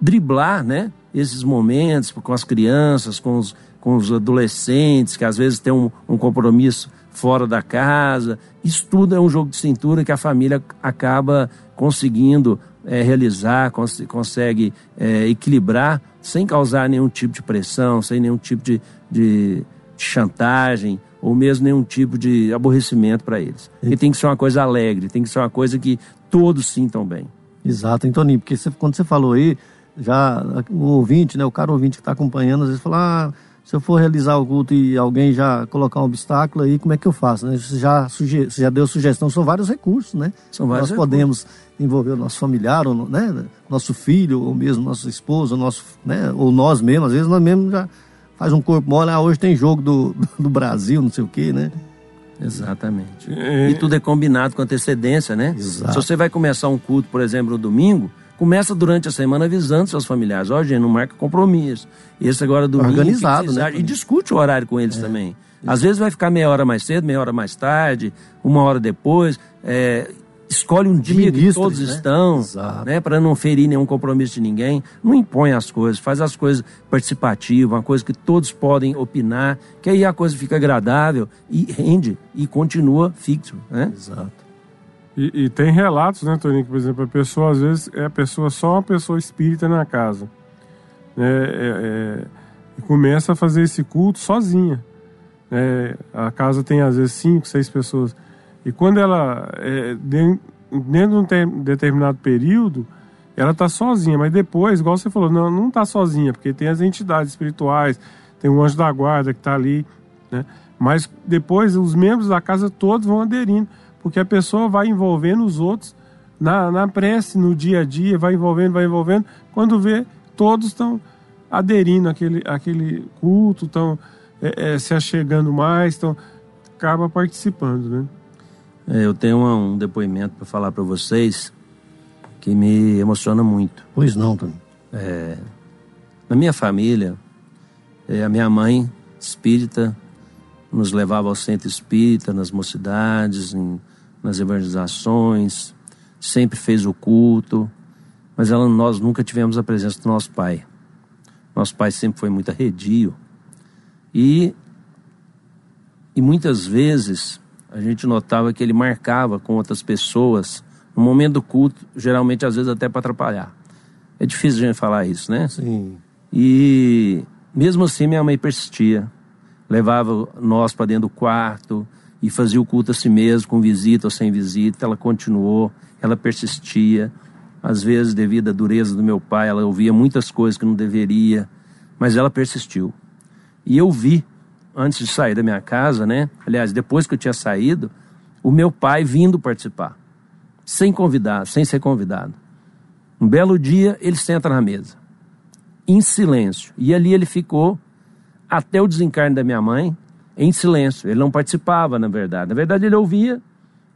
S6: driblar, né? Esses momentos com as crianças, com os, com os adolescentes, que às vezes têm um, um compromisso fora da casa. Isso tudo é um jogo de cintura que a família acaba conseguindo eh, realizar, cons consegue eh, equilibrar sem causar nenhum tipo de pressão, sem nenhum tipo de, de chantagem ou mesmo nenhum tipo de aborrecimento para eles. E tem que ser uma coisa alegre, tem que ser uma coisa que todos sintam bem.
S3: Exato, hein, Toninho? Porque você- quando você falou aí, já o ouvinte, né, o cara ouvinte que está acompanhando, às vezes fala, ah, se eu for realizar o culto e alguém já colocar um obstáculo aí, como é que eu faço? Né? Você, já suge você já deu sugestão, são vários recursos, né?
S6: São vários
S3: Nós
S6: recursos.
S3: podemos envolver o nosso familiar, ou, né, nosso filho, ou mesmo nossa esposa, ou nosso, né, ou nós mesmos, às vezes nós mesmos já faz um corpo mole, ah, hoje tem jogo do, do Brasil, não sei o quê, né?
S6: Exatamente. E tudo é combinado com antecedência, né?
S3: Exato.
S6: Se você vai começar um culto, por exemplo, no domingo, começa durante a semana avisando seus familiares. Ó, gente, não marca compromisso. Esse agora é domingo.
S3: Organizado, né?
S6: E discute o horário com eles também. Às vezes vai ficar meia hora mais cedo, meia hora mais tarde, uma hora depois. É, escolhe um dia que todos
S3: né?
S6: estão,
S3: Exato.
S6: né, para não ferir nenhum compromisso de ninguém. Não impõe as coisas, faz as coisas participativas, uma coisa que todos podem opinar, que aí a coisa fica agradável e rende e continua fixo, né?
S3: Exato.
S4: E, e tem relatos, né, Toninho, que, por exemplo, a pessoa, às vezes, é a pessoa só uma pessoa espírita na casa. Né, é- é, começa a fazer esse culto sozinha. né. a casa tem, às vezes, cinco, seis pessoas. E quando ela, é, de- dentro de um te- determinado período, ela tá sozinha, mas depois, igual você falou, não, não tá sozinha, porque tem as entidades espirituais, tem o anjo da guarda que tá ali, né? Mas depois os membros da casa todos vão aderindo, porque a pessoa vai envolvendo os outros na, na prece, no dia a dia, vai envolvendo, vai envolvendo. Quando vê, todos estão aderindo àquele, àquele culto, estão é, é, se achegando mais, estão acaba participando, né?
S6: É, eu tenho um, um depoimento para falar para vocês que me emociona muito.
S3: Pois não, Tony.
S6: É, na minha família, é, a minha mãe, espírita, nos levava ao centro espírita, nas mocidades, em, nas evangelizações, sempre fez o culto, mas ela, nós nunca tivemos a presença do nosso pai. Nosso pai sempre foi muito arredio. E, e muitas vezes a gente notava que ele marcava com outras pessoas no momento do culto, geralmente às vezes até para atrapalhar. É difícil a gente falar isso, né?
S3: Sim.
S6: E mesmo assim minha mãe persistia. Levava nós para dentro do quarto e fazia o culto a si mesmo, com visita ou sem visita. Ela continuou, ela persistia. Às vezes, devido à dureza do meu pai, ela ouvia muitas coisas que não deveria, mas ela persistiu. E eu vi, antes de sair da minha casa, né? Aliás, depois que eu tinha saído, o meu pai vindo participar, sem convidar, sem ser convidado. Um belo dia, ele senta na mesa, em silêncio. E ali ele ficou até o desencarne da minha mãe, em silêncio. Ele não participava, na verdade. Na verdade, ele ouvia,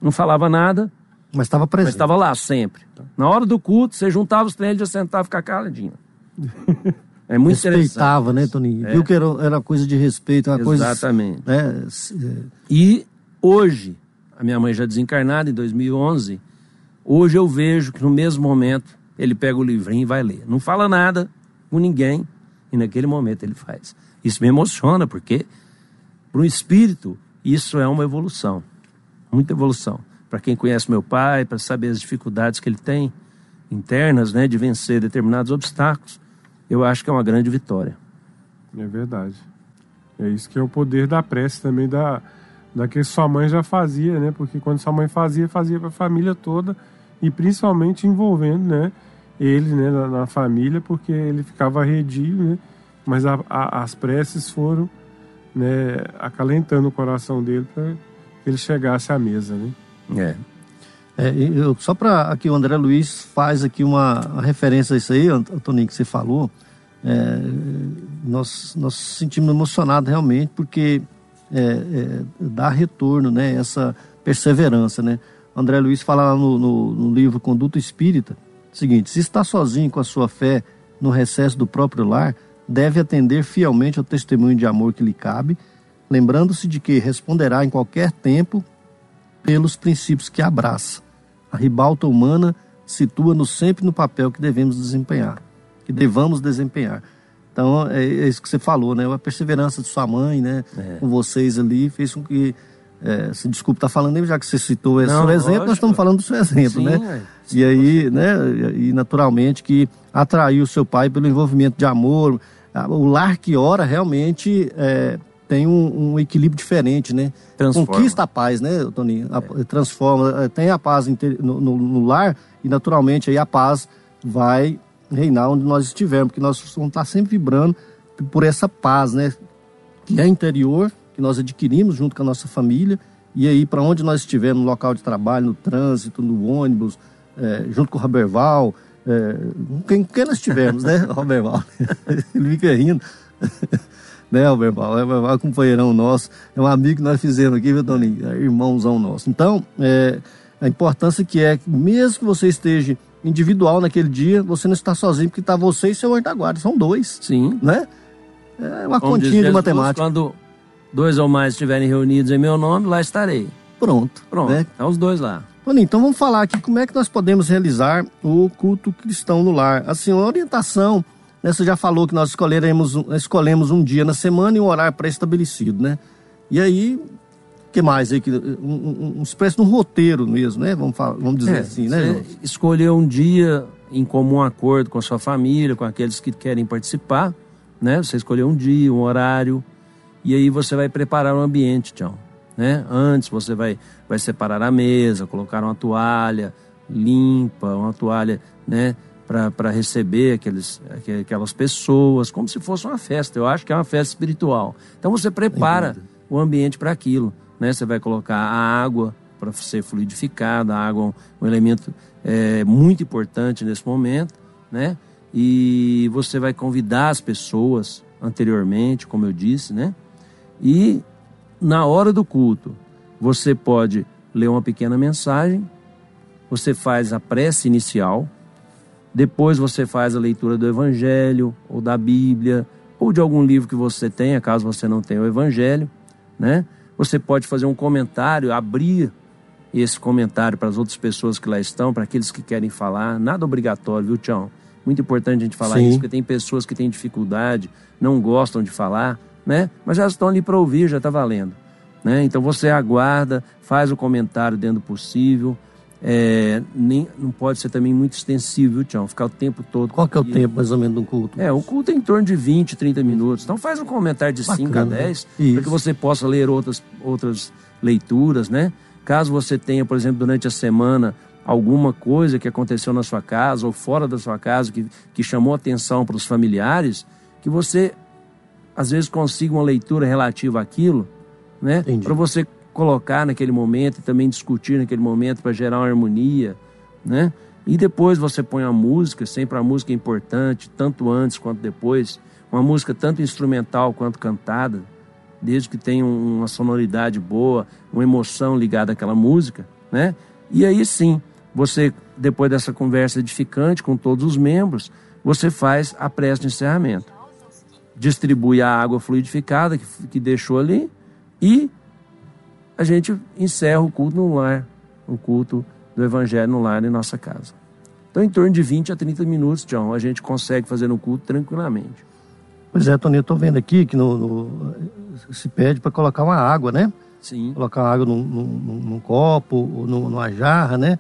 S6: não falava nada,
S3: mas estava presente.
S6: Mas estava lá sempre. Na hora do culto, você juntava os ele já sentava e ficava caladinho. É muito
S3: Respeitava, né, Toninho? É. Viu que era, era coisa de respeito, uma
S6: Exatamente.
S3: coisa... Exatamente.
S6: Né? E hoje, a minha mãe já desencarnada, em 2011, hoje eu vejo que no mesmo momento ele pega o livrinho e vai ler. Não fala nada com ninguém e naquele momento ele faz. Isso me emociona, porque para um espírito isso é uma evolução. Muita evolução para quem conhece meu pai, para saber as dificuldades que ele tem internas, né, de vencer determinados obstáculos, eu acho que é uma grande vitória.
S4: É verdade. É isso que é o poder da prece também da da que sua mãe já fazia, né? Porque quando sua mãe fazia, fazia para a família toda e principalmente envolvendo, né, ele, né, na, na família, porque ele ficava arredio, né? Mas a, a, as preces foram, né, acalentando o coração dele para que ele chegasse à mesa, né?
S6: É.
S3: é eu, só para aqui o André Luiz faz aqui uma, uma referência a isso aí, Toninho, que você falou. É, nós nós sentimos emocionados realmente porque é, é, dá retorno, né? Essa perseverança, né? André Luiz fala lá no, no, no livro Conduto Espírita, seguinte: se está sozinho com a sua fé no recesso do próprio lar, deve atender fielmente ao testemunho de amor que lhe cabe, lembrando-se de que responderá em qualquer tempo pelos princípios que abraça. A ribalta humana situa-nos sempre no papel que devemos desempenhar, que devamos desempenhar. Então, é, é isso que você falou, né? A perseverança de sua mãe, né? É. Com vocês ali, fez com que. É, se desculpe estar tá falando, já que você citou esse Não, seu exemplo, lógico. nós estamos falando do seu exemplo, sim, né? É. E aí, né? E naturalmente que atraiu o seu pai pelo envolvimento de amor. O lar que ora realmente é, tem um, um, equilíbrio diferente, né? Transforma. Conquista a paz, né, Toninho? É. Transforma, é, tem a paz no, no, no, lar e naturalmente aí a paz vai reinar onde nós estivermos, porque nós vamos estar sempre vibrando por essa paz, né? Que é interior, que nós adquirimos junto com a nossa família, e aí para onde nós estivermos, no local de trabalho, no trânsito, no ônibus, é, junto com o Roberval, é, quem, quem nós estivermos, né, Roberval? Ele fica rindo né, Alberbal? É um companheirão nosso, é um amigo que nós fizemos aqui, viu, Toninho? É irmãozão nosso. Então, é, a importância que é, mesmo que você esteja individual naquele dia, você não está sozinho, porque está você e seu anjo da guarda. São dois.
S6: Sim.
S3: Né? É uma Como continha de matemática.
S6: Quando dois ou mais estiverem reunidos em meu nome, lá estarei.
S3: Pronto.
S6: Pronto. Né? Estão os dois lá.
S3: Toninho, então vamos falar aqui como é que nós podemos realizar o culto cristão no lar. Assim, a orientação né, você já falou que nós escolheremos, escolhemos um dia na semana e um horário pré-estabelecido, né? E aí, o que mais aí? Um, um, espécie de um roteiro mesmo, né? Vamos, falar, vamos dizer é, assim, né?
S6: Escolher um dia em comum acordo com a sua família, com aqueles que querem participar, né? Você escolher um dia, um horário, e aí você vai preparar o ambiente, Tião. Né? Antes você vai, vai separar a mesa, colocar uma toalha limpa, uma toalha, né? para receber aqueles, aquelas pessoas, como se fosse uma festa. Eu acho que é uma festa espiritual. Então você prepara Entendi. o ambiente para aquilo. Né? Você vai colocar a água para ser fluidificada, a água é um elemento é, muito importante nesse momento, né? E você vai convidar as pessoas anteriormente, como eu disse, né? E na hora do culto, você pode ler uma pequena mensagem, você faz a prece inicial, depois você faz a leitura do Evangelho ou da Bíblia ou de algum livro que você tenha, caso você não tenha o Evangelho, né? Você pode fazer um comentário, abrir esse comentário para as outras pessoas que lá estão, para aqueles que querem falar. Nada obrigatório, viu, Tião? Muito importante a gente falar Sim. isso, porque tem pessoas que têm dificuldade, não gostam de falar, né? Mas elas estão ali para ouvir, já está valendo. Né? Então você aguarda, faz o comentário dentro do possível. É, nem, não pode ser também muito extensivo, viu, Tião? Ficar o tempo todo.
S3: Qual que é o tempo, mais ou menos, do culto?
S6: É, o culto é em torno de 20, 30 minutos. Então faz um comentário de Bacana, 5 a 10, para que você possa ler outras, outras leituras, né? Caso você tenha, por exemplo, durante a semana alguma coisa que aconteceu na sua casa ou fora da sua casa que, que chamou atenção para os familiares, que você às vezes consiga uma leitura relativa àquilo, né? Para você colocar naquele momento e também discutir naquele momento para gerar uma harmonia, né? E depois você põe a música, sempre a música é importante, tanto antes quanto depois, uma música tanto instrumental quanto cantada, desde que tenha uma sonoridade boa, uma emoção ligada àquela música, né? E aí sim, você, depois dessa conversa edificante com todos os membros, você faz a prece de encerramento. Distribui a água fluidificada que, que deixou ali e a gente encerra o culto no lar, o culto do Evangelho no lar em nossa casa. Então, em torno de 20 a 30 minutos, John, a gente consegue fazer no culto tranquilamente.
S3: Pois é, Tony, eu estou vendo aqui que no, no se pede para colocar uma água, né?
S6: Sim.
S3: Colocar água num, num, num copo, ou numa jarra, né?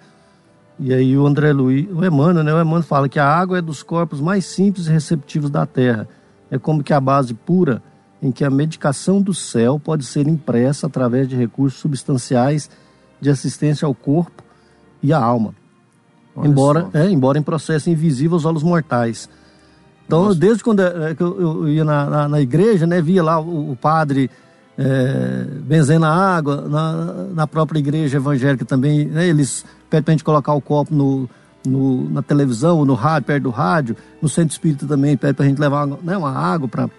S3: E aí o André Luiz, o Emmanuel, né? O Emmanuel fala que a água é dos corpos mais simples e receptivos da terra. É como que a base pura em que a medicação do céu pode ser impressa através de recursos substanciais de assistência ao corpo e à alma. Olha embora, é, embora em processo invisível aos olhos mortais. Então, Nossa. desde quando é, é eu, eu, ia na, na, na, igreja, né, via lá o, o padre é, benzendo a água, na, na própria igreja evangélica também, né, eles pedem para a gente colocar o copo no, no, na televisão ou no rádio, perto do rádio. No centro espírita também pede para a gente levar né, uma água para.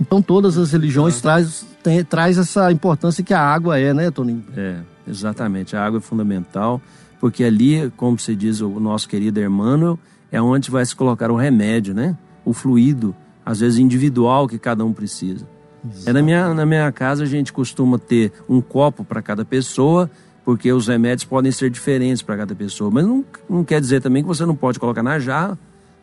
S3: Então todas as religiões traz, tem, traz essa importância que a água é, né, Toninho?
S6: É, exatamente. A água é fundamental, porque ali, como se diz o nosso querido Emmanuel, é onde vai se colocar o remédio, né? O fluido, às vezes individual que cada um precisa. É na minha, na minha casa a gente costuma ter um copo para cada pessoa porque os remédios podem ser diferentes para cada pessoa. Mas não, não quer dizer também que você não pode colocar na jarra,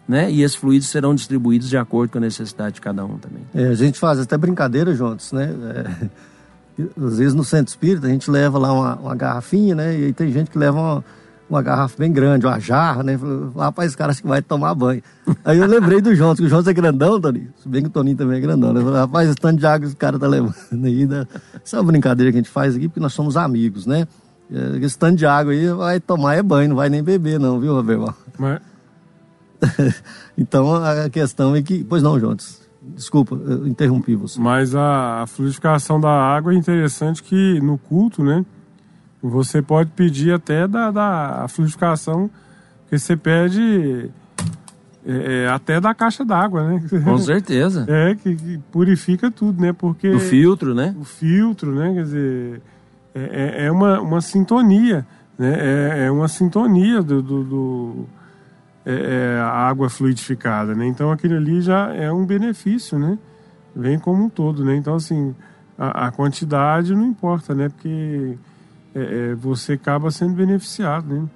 S6: né? E esses fluidos serão distribuídos de acordo com a necessidade de cada um também.
S3: É, a gente faz até brincadeira juntos, né? É, às vezes no centro espírita a gente leva lá uma, uma garrafinha, né? E tem gente que leva uma, uma garrafa bem grande, uma jarra, né? Rapaz, esse cara acho que vai tomar banho. Aí eu lembrei do João, que o João é grandão, Toninho. Se bem que o Toninho também é grandão, né? Rapaz, esse tanto de água que o cara tá levando aí. Né? Isso é uma brincadeira que a gente faz aqui, porque nós somos amigos, né? É, esse tanto de água aí vai tomar é banho, não vai nem beber, não, viu, Roberto? Mas... então a questão é que. Pois não, Jones. Desculpa, eu interrompi você.
S4: Mas a, a fluidificação da água é interessante que no culto, né? Você pode pedir até da, da fluidificação que você pede é, é, até da caixa d'água, né?
S6: Com certeza.
S4: É, que, que, purifica tudo, né? Porque.
S6: O filtro, né?
S4: O filtro, né? Quer dizer é, é, é uma, uma sintonia, né? É, é uma sintonia do, do, do é, é, a água fluidificada, né? Então aquilo ali já é um benefício, né? Vem como um todo, né? Então assim a, a quantidade não importa, né? Porque é, você acaba sendo beneficiado, né?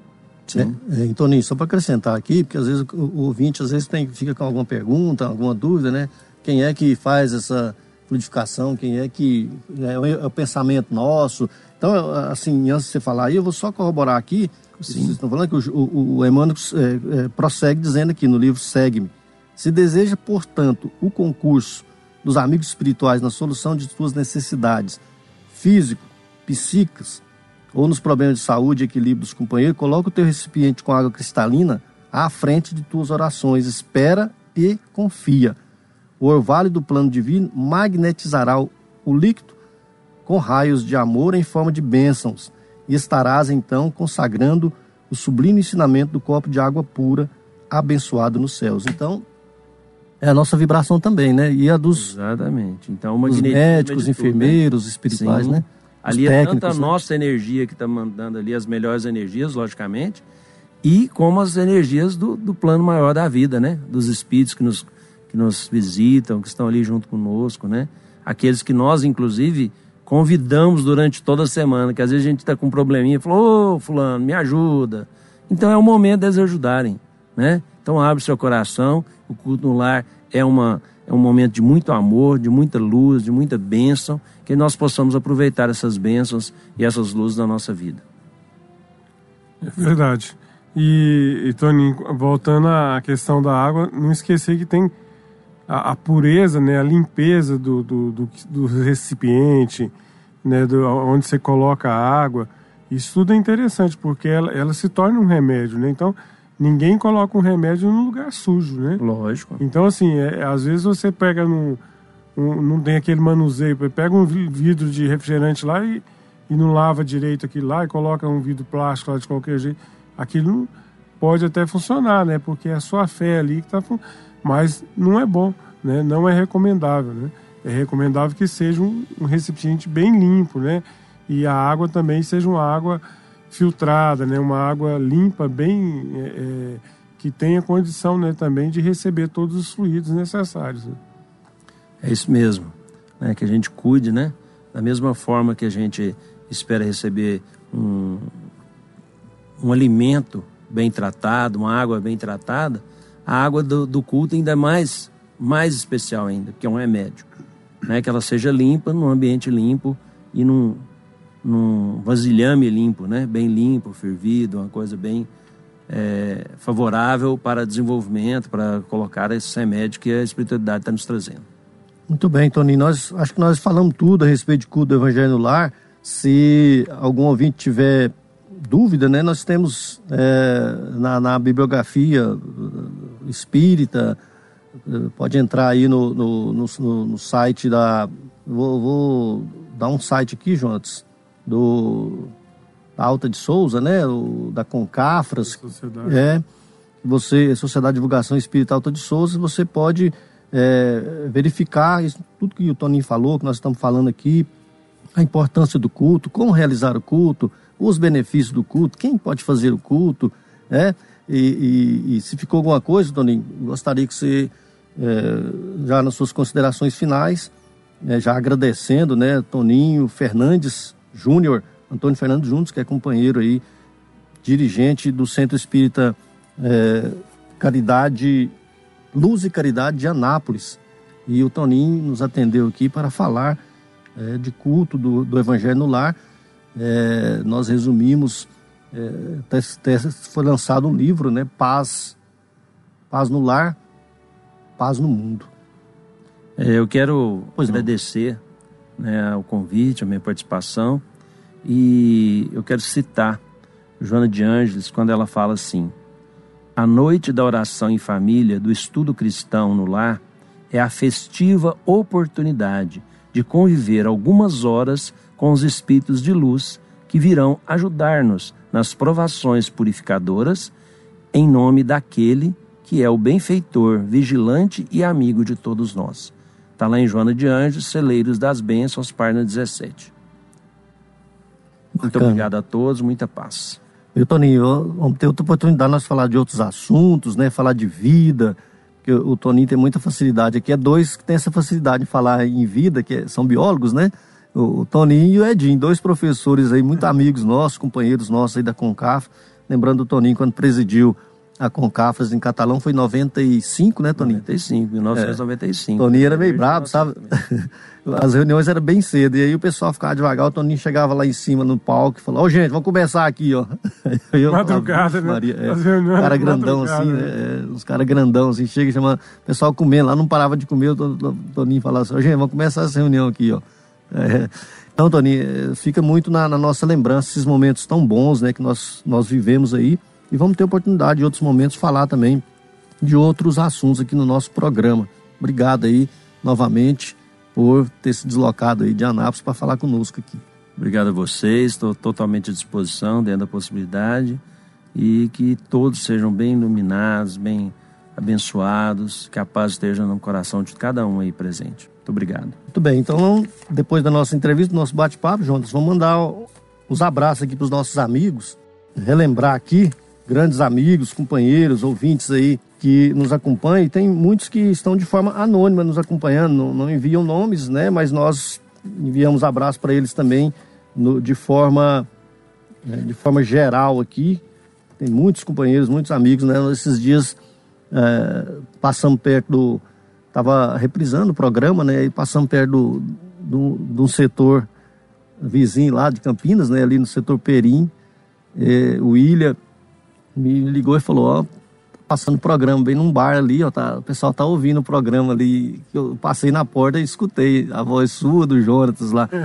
S3: Sim. É, Toninho, só para acrescentar aqui, porque às vezes o, o ouvinte às vezes tem, fica com alguma pergunta, alguma dúvida, né? Quem é que faz essa fluidificação, quem é que. É o, é o pensamento nosso, então, assim, antes de você falar aí, eu vou só corroborar aqui. Sim. Vocês estão falando que o, o, o Emmanuel é, é, prossegue dizendo aqui no livro Segue-me. Se deseja, portanto, o concurso dos amigos espirituais na solução de suas necessidades físico, psíquicas ou nos problemas de saúde e equilíbrio dos companheiros, coloca o teu recipiente com água cristalina à frente de tuas orações. Espera e confia. O orvalho do plano divino magnetizará o líquido com raios de amor em forma de bênçãos, e estarás então consagrando o sublime ensinamento do copo de água pura, abençoado nos céus. Então, é a nossa vibração também, né? E a dos,
S6: Exatamente. Então,
S3: dos médicos, enfermeiros, espirituais,
S6: Sim.
S3: né?
S6: Ali é tanta nossa energia que está mandando ali, as melhores energias, logicamente, e como as energias do, do plano maior da vida, né? Dos espíritos que nos, que nos visitam, que estão ali junto conosco, né? Aqueles que nós, inclusive, convidamos durante toda a semana, que às vezes a gente está com um probleminha, falou, ô fulano, me ajuda. Então é o momento deles ajudarem, né? Então abre seu coração, o culto no lar é, uma, é um momento de muito amor, de muita luz, de muita bênção, que nós possamos aproveitar essas bênçãos e essas luzes da nossa vida.
S4: É verdade. E, e voltando à questão da água, não esquecer que tem a, a pureza, né, a limpeza do, do, do, do recipiente, né, do, onde você coloca a água. Isso tudo é interessante, porque ela, ela se torna um remédio, né? Então, ninguém coloca um remédio num lugar sujo, né?
S6: Lógico.
S4: Então, assim, é, às vezes você pega num, um, não tem aquele manuseio, pega um vidro de refrigerante lá e, e não lava direito aquilo lá e coloca um vidro plástico lá de qualquer jeito, aquilo não, pode até funcionar, né? Porque é a sua fé ali que está mas não é bom, né? Não é recomendável, né? É recomendável que seja um, recipiente bem limpo, né? E a água também seja uma água filtrada, né? Uma água limpa, bem é, é, que tenha condição, né? Também de receber todos os fluidos necessários. Né?
S6: É isso mesmo, né? Que a gente cuide, né? Da mesma forma que a gente espera receber um, um alimento bem tratado, uma água bem tratada, a água do, do culto ainda é mais, mais especial ainda, que é um remédio. Né? Que ela seja limpa, num ambiente limpo e num, num vasilhame limpo, né? bem limpo, fervido, uma coisa bem é, favorável para desenvolvimento, para colocar esse remédio que a espiritualidade está nos trazendo.
S3: Muito bem, Toninho. Nós, acho que nós falamos tudo a respeito de culto do Evangelho no Lar. Se algum ouvinte tiver dúvida, né, nós temos é, na, na, bibliografia espírita, pode entrar aí no, no, no, no site da. Vou, vou, dar um site aqui, Jonas, do da Alta de Souza, né? O, da Concafras.
S4: Sociedade.
S3: É. Você, Sociedade de Divulgação Espírita Alta de Souza, você pode é, verificar isso, tudo que o Toninho falou, que nós estamos falando aqui, a importância do culto, como realizar o culto, os benefícios do culto, quem pode fazer o culto, né? E, e, e se ficou alguma coisa, Toninho, gostaria que você, é, já nas suas considerações finais, é, já agradecendo, né, Toninho Fernandes Júnior, Antônio Fernandes Júnior, que é companheiro aí, dirigente do Centro Espírita é, Caridade, Luz e Caridade de Anápolis. E o Toninho nos atendeu aqui para falar é, de culto do, do Evangelho no Lar. É, nós resumimos, é, até, até, foi lançado um livro, né? Paz, Paz no Lar, Paz no Mundo.
S6: É, eu quero pois agradecer né, o convite, a minha participação, e eu quero citar Joana de Ângeles quando ela fala assim: A noite da oração em família, do estudo cristão no lar, é a festiva oportunidade de conviver algumas horas com os espíritos de luz que virão ajudar-nos nas provações purificadoras, em nome daquele que é o benfeitor, vigilante e amigo de todos nós. Está lá em Joana de Anjos, Celeiros das Bênçãos, página 17. Muito
S3: Bacana.
S6: obrigado a todos, muita paz.
S3: Eu, Toninho, vamos ter outra oportunidade de nós falar de outros assuntos, né? Falar de vida, que o Toninho tem muita facilidade aqui. É dois que tem essa facilidade de falar em vida, que são biólogos, né? O Toninho e o Edinho, dois professores aí, muito amigos nossos, companheiros nossos aí da Concaf. Lembrando o Toninho quando presidiu a Concafras em Catalão, foi em 95, né, Toninho?
S6: 95, 1995.
S3: É. Toninho era meio brabo, sabe? As reuniões eram bem cedo, e aí o pessoal ficava devagar, o Toninho chegava lá em cima no palco e falou, ô oh, gente, vamos começar aqui, ó.
S4: Eu, madrugada, né?
S3: Maria, é, os caras grandão assim, né? É, os caras grandão assim, chega e chama o pessoal comendo, lá não parava de comer, o Toninho falava assim, ô oh, gente, vamos começar essa reunião aqui, ó. É, então, Toninho, fica muito na, na, nossa lembrança esses momentos tão bons, né, que nós, nós vivemos aí. E vamos ter oportunidade em outros momentos falar também de outros assuntos aqui no nosso programa. Obrigado aí novamente por ter se deslocado aí de Anápolis para falar conosco aqui.
S6: Obrigado a vocês, estou totalmente à disposição dentro da possibilidade e que todos sejam bem iluminados, bem abençoados, que a paz esteja no coração de cada um aí presente. Muito obrigado.
S3: Muito bem, então depois da nossa entrevista, do nosso bate-papo, Jonas, vamos mandar os abraços aqui para os nossos amigos, relembrar aqui, grandes amigos, companheiros, ouvintes aí que nos acompanham. E tem muitos que estão de forma anônima nos acompanhando, não, não enviam nomes, né? Mas nós enviamos abraço para eles também no, de forma né, de forma geral aqui. Tem muitos companheiros, muitos amigos, né? Esses dias é, passamos perto do. Estava reprisando o programa, né? E passamos perto do, do, do setor vizinho lá de Campinas, né? Ali no setor Perim. É, o William me ligou e falou: Ó, passando o programa bem num bar ali, ó, tá, o pessoal tá ouvindo o programa ali. Eu passei na porta e escutei a voz sua do Jonatas lá.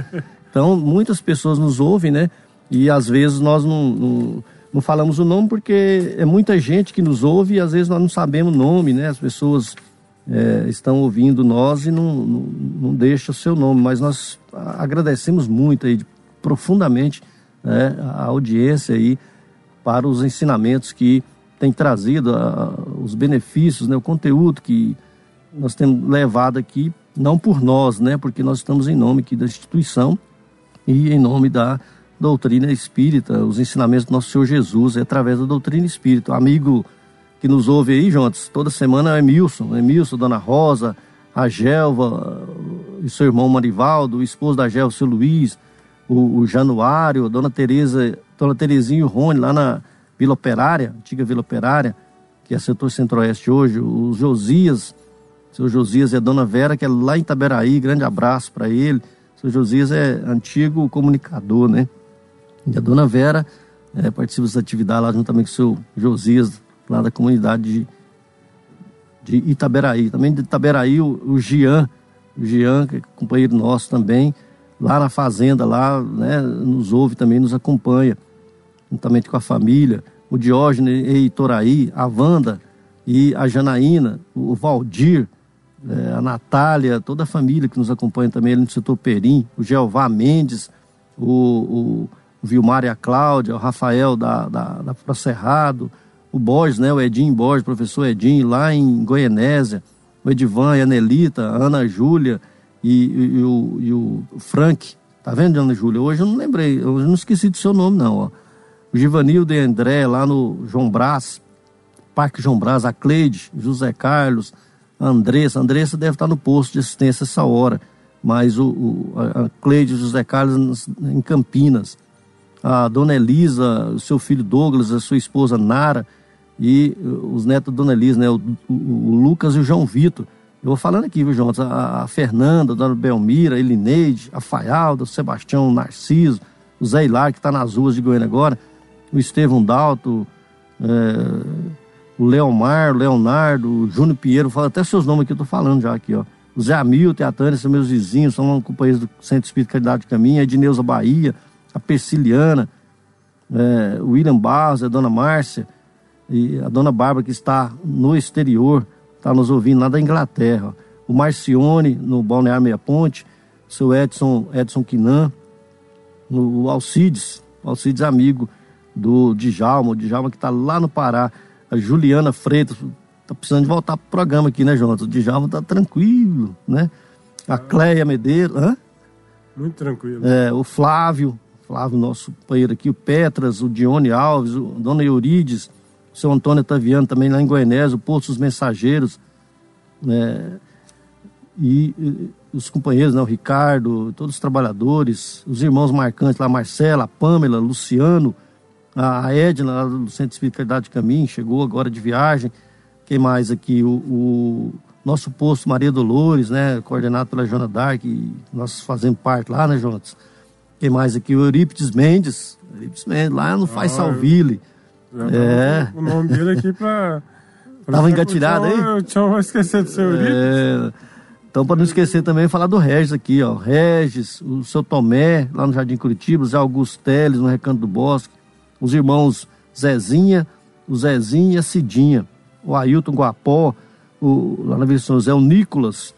S3: Então, muitas pessoas nos ouvem, né? E às vezes nós não, não, não, falamos o nome porque é muita gente que nos ouve e às vezes nós não sabemos o nome, né? As pessoas é, estão ouvindo nós e não, não, não deixam o seu nome, mas nós agradecemos muito aí, profundamente, né, a audiência aí para os ensinamentos que tem trazido, a, os benefícios, né, o conteúdo que nós temos levado aqui, não por nós, né, porque nós estamos em nome aqui da instituição e em nome da doutrina espírita, os ensinamentos do nosso Senhor Jesus, é através da doutrina espírita. Amigo que nos ouve aí, Jontes, toda semana é Emilson, Emilson, Dona Rosa, a Gelva e seu irmão Marivaldo, o esposo da Gelva, seu Luiz, o, o Januário, Dona Tereza, Dona Terezinha e o Rony, lá na Vila Operária, antiga Vila Operária, que é setor centro-oeste hoje, o Josias, seu Josias e a Dona Vera, que é lá em Itaberaí, grande abraço para ele. Seu Josias é antigo comunicador, né? E a dona Vera é, participa das atividades lá juntamente com o seu Josias, lá da comunidade de, de Itaberaí. Também de Itaberaí, o, o Gian, o Gian, que é companheiro nosso também, lá na fazenda, lá, né, nos ouve também, nos acompanha, juntamente com a família. O Diógenes e Itoraí, a Wanda e a Janaína, o Valdir, é, a Natália, toda a família que nos acompanha também ali no setor Perim, o Jeová Mendes, o, o, Vilmar e a Cláudia, o Rafael da, da, da Cerrado, o Borges, né, o Edinho Borges, professor Edinho, lá em Goianésia, o Edivan e a Nelita, a Ana Júlia e, e, e, o, e o Frank. Tá vendo, Ana Júlia? Hoje eu não lembrei, eu não esqueci do seu nome, não. Ó. O Givanildo e André, lá no João Brás, Parque João Brás, a Cleide, José Carlos, a Andressa. A Andressa deve estar no posto de assistência essa hora, mas o, o a Cleide José Carlos em Campinas. A dona Elisa, o seu filho Douglas, a sua esposa Nara e os netos da dona Elisa, né? O, o, o Lucas e o João Vitor. Eu vou falando aqui, viu, João? A, a Fernanda, a dona Belmira, a Elineide, a Faialda, o Sebastião Narciso, o Zé Hilar, que está nas ruas de Goiânia agora, o Estevão Dalto, é, o Leomar, o Leonardo, o Júnior Pinheiro, fala até seus nomes aqui, eu tô falando já aqui, ó. O Zé Hamilton e a Tânia são meus vizinhos, são companheiros do Centro Espírita Caridade de Caminho, a Edneuza Bahia, a Persiliana, é, o William Barros, a Dona Márcia e a Dona Bárbara que está no exterior, está nos ouvindo lá da Inglaterra. O Marcione, no Balneário Meia Ponte, o seu Edson, Edson Quinan, o Alcides, o Alcides amigo do Djalma, o Djalma que está lá no Pará a Juliana Freitas, tá precisando de voltar pro programa aqui, né, Jonas? O Djalma tá tranquilo, né? A Cleia Medeiros, hã?
S4: Muito tranquilo.
S3: É, o Flávio, Flávio, nosso companheiro aqui, o Petras, o Dione Alves, o Dona Eurides, seu Antônio Taviano também lá em Goianés, o Posto dos Mensageiros, né? E, e, os companheiros, né, o Ricardo, todos os trabalhadores, os irmãos marcantes lá, Marcela, Pamela, Luciano, a Edna, lá do Centro Espírita Caridade de Caminho, chegou agora de viagem. Quem mais aqui? O, o nosso posto Maria Dolores, né? Coordenado pela Jona Dark, nós fazemos parte lá, né, Jonas? Quem mais aqui? O Eurípides Mendes. Eurípides Mendes, lá no Faz Salville.
S4: É. O nome dele aqui para.
S3: Tava engatilhado aí?
S4: Eu tinha esquecido do seu. É.
S3: Então, para não esquecer também, falar do Regis aqui, ó. Regis, o seu Tomé, lá no Jardim Curitiba, o Zé Augusto Teles, no Recanto do Bosque, os irmãos Zezinha, o Zezinho e a Cidinha, o Ailton Guapó, o, lá na Vila São José, o Nicolas.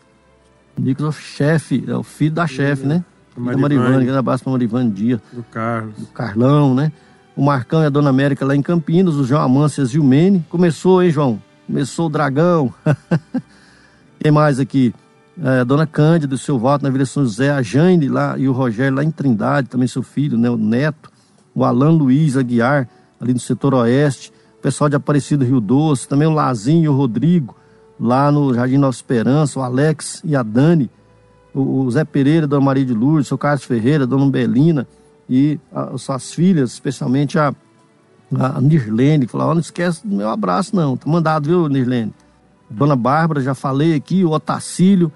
S3: O Nicolas, chefe, é o filho da chefe, né? Da Marivane, grande abraço para Marivane Dias.
S4: Do Carlos.
S3: Do Carlão, né? O Marcão e a Dona América lá em Campinas, o João Amâncias e o Mene. Começou, hein, João? Começou o Dragão. Quem mais aqui? É, a Dona Cândida, o seu voto na Vila São José, a Jane lá e o Rogério lá em Trindade, também seu filho, né? O Neto. O Alan Luiz Aguiar, ali no setor oeste. O pessoal de Aparecido Rio Doce, também o Lazinho e o Rodrigo, lá no Jardim Nova Esperança, o Alex e a Dani o, Zé Pereira, Dona Maria de Lourdes, o Carlos Ferreira, Dona Belina e as suas filhas, especialmente a, a Nirlene, que falou, oh, não esquece do meu abraço não, tá mandado, viu, Nirlene? Dona Bárbara, já falei aqui, o Otacílio,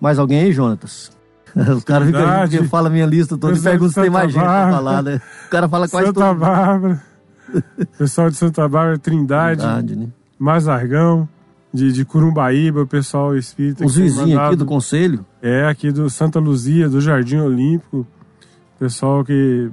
S3: mais alguém aí, Jonatas? Os caras ficam fala minha lista toda e perguntam se tem mais gente pra falar, né? O cara fala quase
S4: Santa todo. Bárbara. Pessoal de Santa Bárbara, Trindade, Trindade né? Mazargão, de, de Curumbaíba, o pessoal espírita.
S3: Os vizinhos aqui do conselho?
S4: É, aqui do Santa Luzia, do Jardim Olímpico. Pessoal que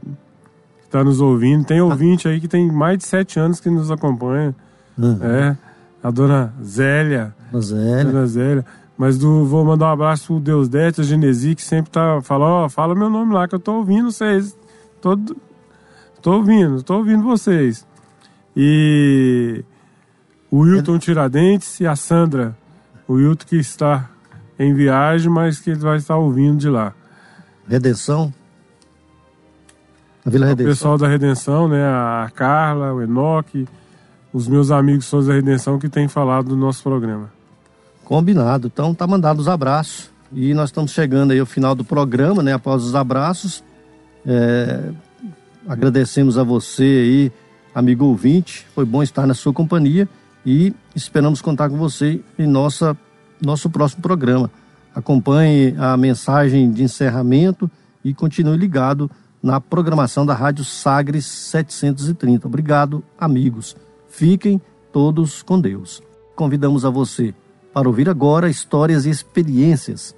S4: está nos ouvindo. Tem ouvinte aí que tem mais de sete anos que nos acompanha. Uhum. É, a dona Zélia.
S3: Dona Zélia.
S4: Dona Zélia. Mas do, vou mandar um abraço pro Deus Dete, a Genesi, que sempre tá falando, ó, fala meu nome lá, que eu tô ouvindo vocês. Tô, tô ouvindo, tô ouvindo vocês. E o Wilton Tiradentes e a Sandra. O Wilton que está em viagem, mas que ele vai estar ouvindo de lá.
S3: Redenção? Vila
S4: Redenção. O pessoal da Redenção, né? A Carla, o Enoque, os meus amigos todos da Redenção que têm falado do nosso programa.
S3: Combinado. Então tá mandado os abraços. E nós estamos chegando aí ao final do programa, né? Após os abraços. É... Agradecemos a você aí, amigo ouvinte. Foi bom estar na sua companhia e esperamos contar com você em nossa, nosso próximo programa. Acompanhe a mensagem de encerramento e continue ligado na programação da Rádio Sagres 730. Obrigado, amigos. Fiquem todos com Deus. Convidamos a você para ouvir agora histórias e experiências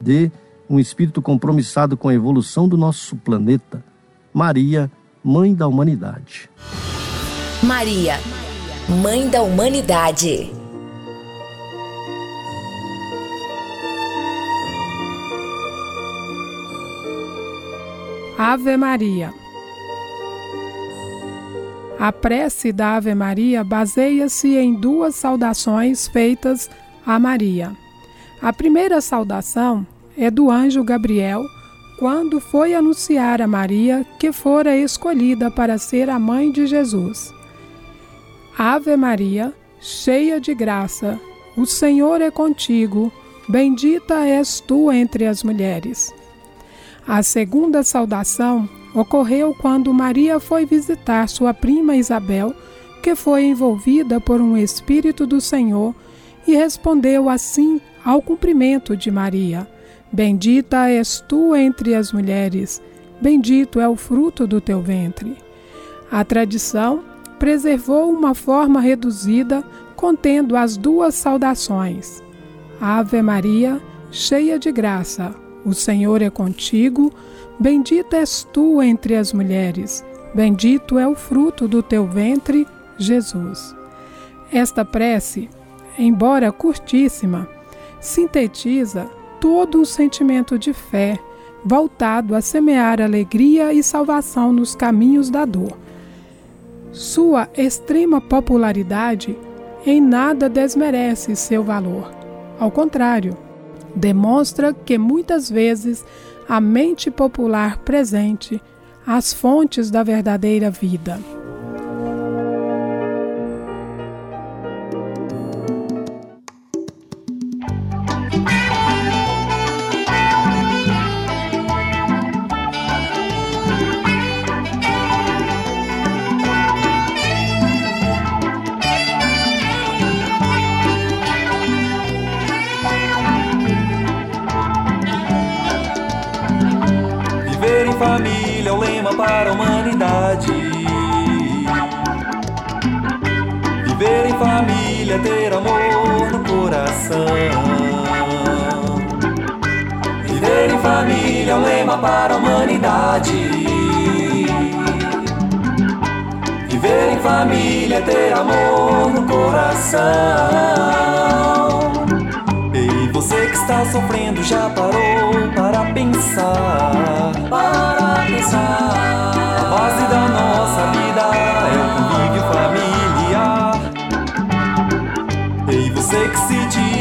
S3: de um espírito compromissado com a evolução do nosso planeta. Maria, Mãe da Humanidade.
S2: Maria Mãe da Humanidade.
S11: Ave Maria. A prece da Ave Maria baseia-se em duas saudações feitas a Maria. A primeira saudação é do anjo Gabriel, quando foi anunciar a Maria que fora escolhida para ser a mãe de Jesus. Ave Maria, cheia de graça, o Senhor é contigo, bendita és tu entre as mulheres. A segunda saudação ocorreu quando Maria foi visitar sua prima Isabel, que foi envolvida por um Espírito do Senhor e respondeu assim ao cumprimento de Maria: Bendita és tu entre as mulheres, bendito é o fruto do teu ventre. A tradição preservou uma forma reduzida contendo as duas saudações. Ave Maria, cheia de graça, o Senhor é contigo, bendita és tu entre as mulheres, bendito é o fruto do teu ventre, Jesus. Esta prece, embora curtíssima, sintetiza todo um sentimento de fé voltado a semear alegria e salvação nos caminhos da dor sua extrema popularidade em nada desmerece seu valor. Ao contrário, demonstra que muitas vezes a mente popular presente as fontes da verdadeira vida.
S12: Família é um lema para a humanidade. Viver em família é ter amor no coração. Ei, você que está sofrendo já parou para pensar? Para pensar. A base da nossa vida é o convívio familiar. Ei, você que se diz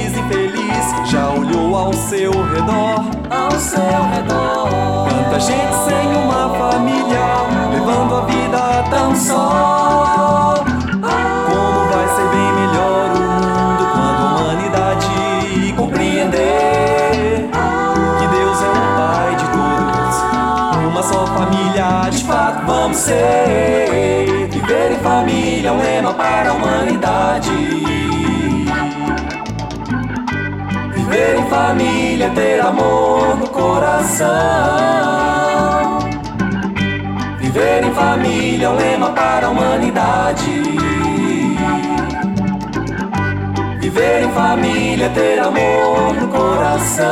S12: ao seu redor? Ao seu redor. Tanta gente sem uma família, levando a vida tão só. Como vai ser bem melhor o mundo quando a humanidade compreender que Deus é o Pai de todos, uma só família de fato vamos ser. Viver em família é um lema para a humanidade. Família ter amor no coração. Viver em família é um lema para a humanidade. Viver em família é ter amor no coração.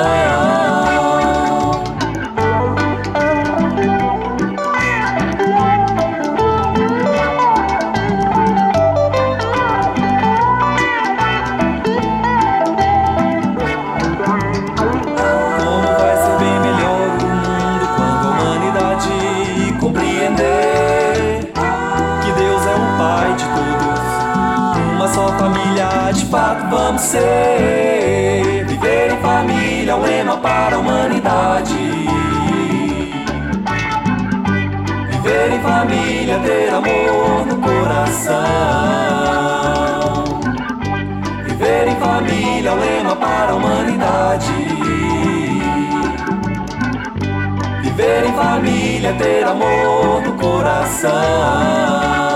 S12: Ter amor no coração.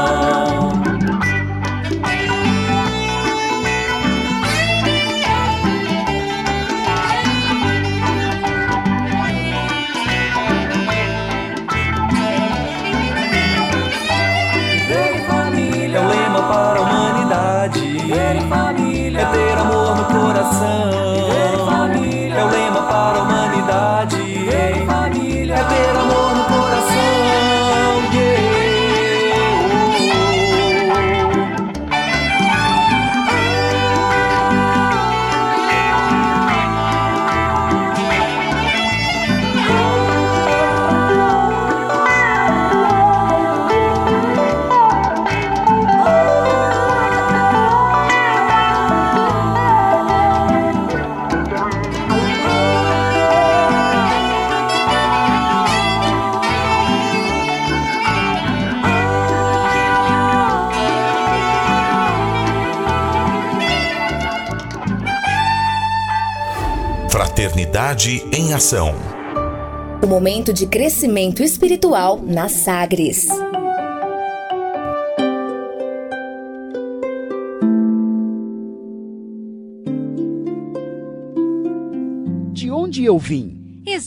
S1: Fraternidade em Ação.
S2: O momento de crescimento espiritual na Sagres.
S9: De onde eu vim?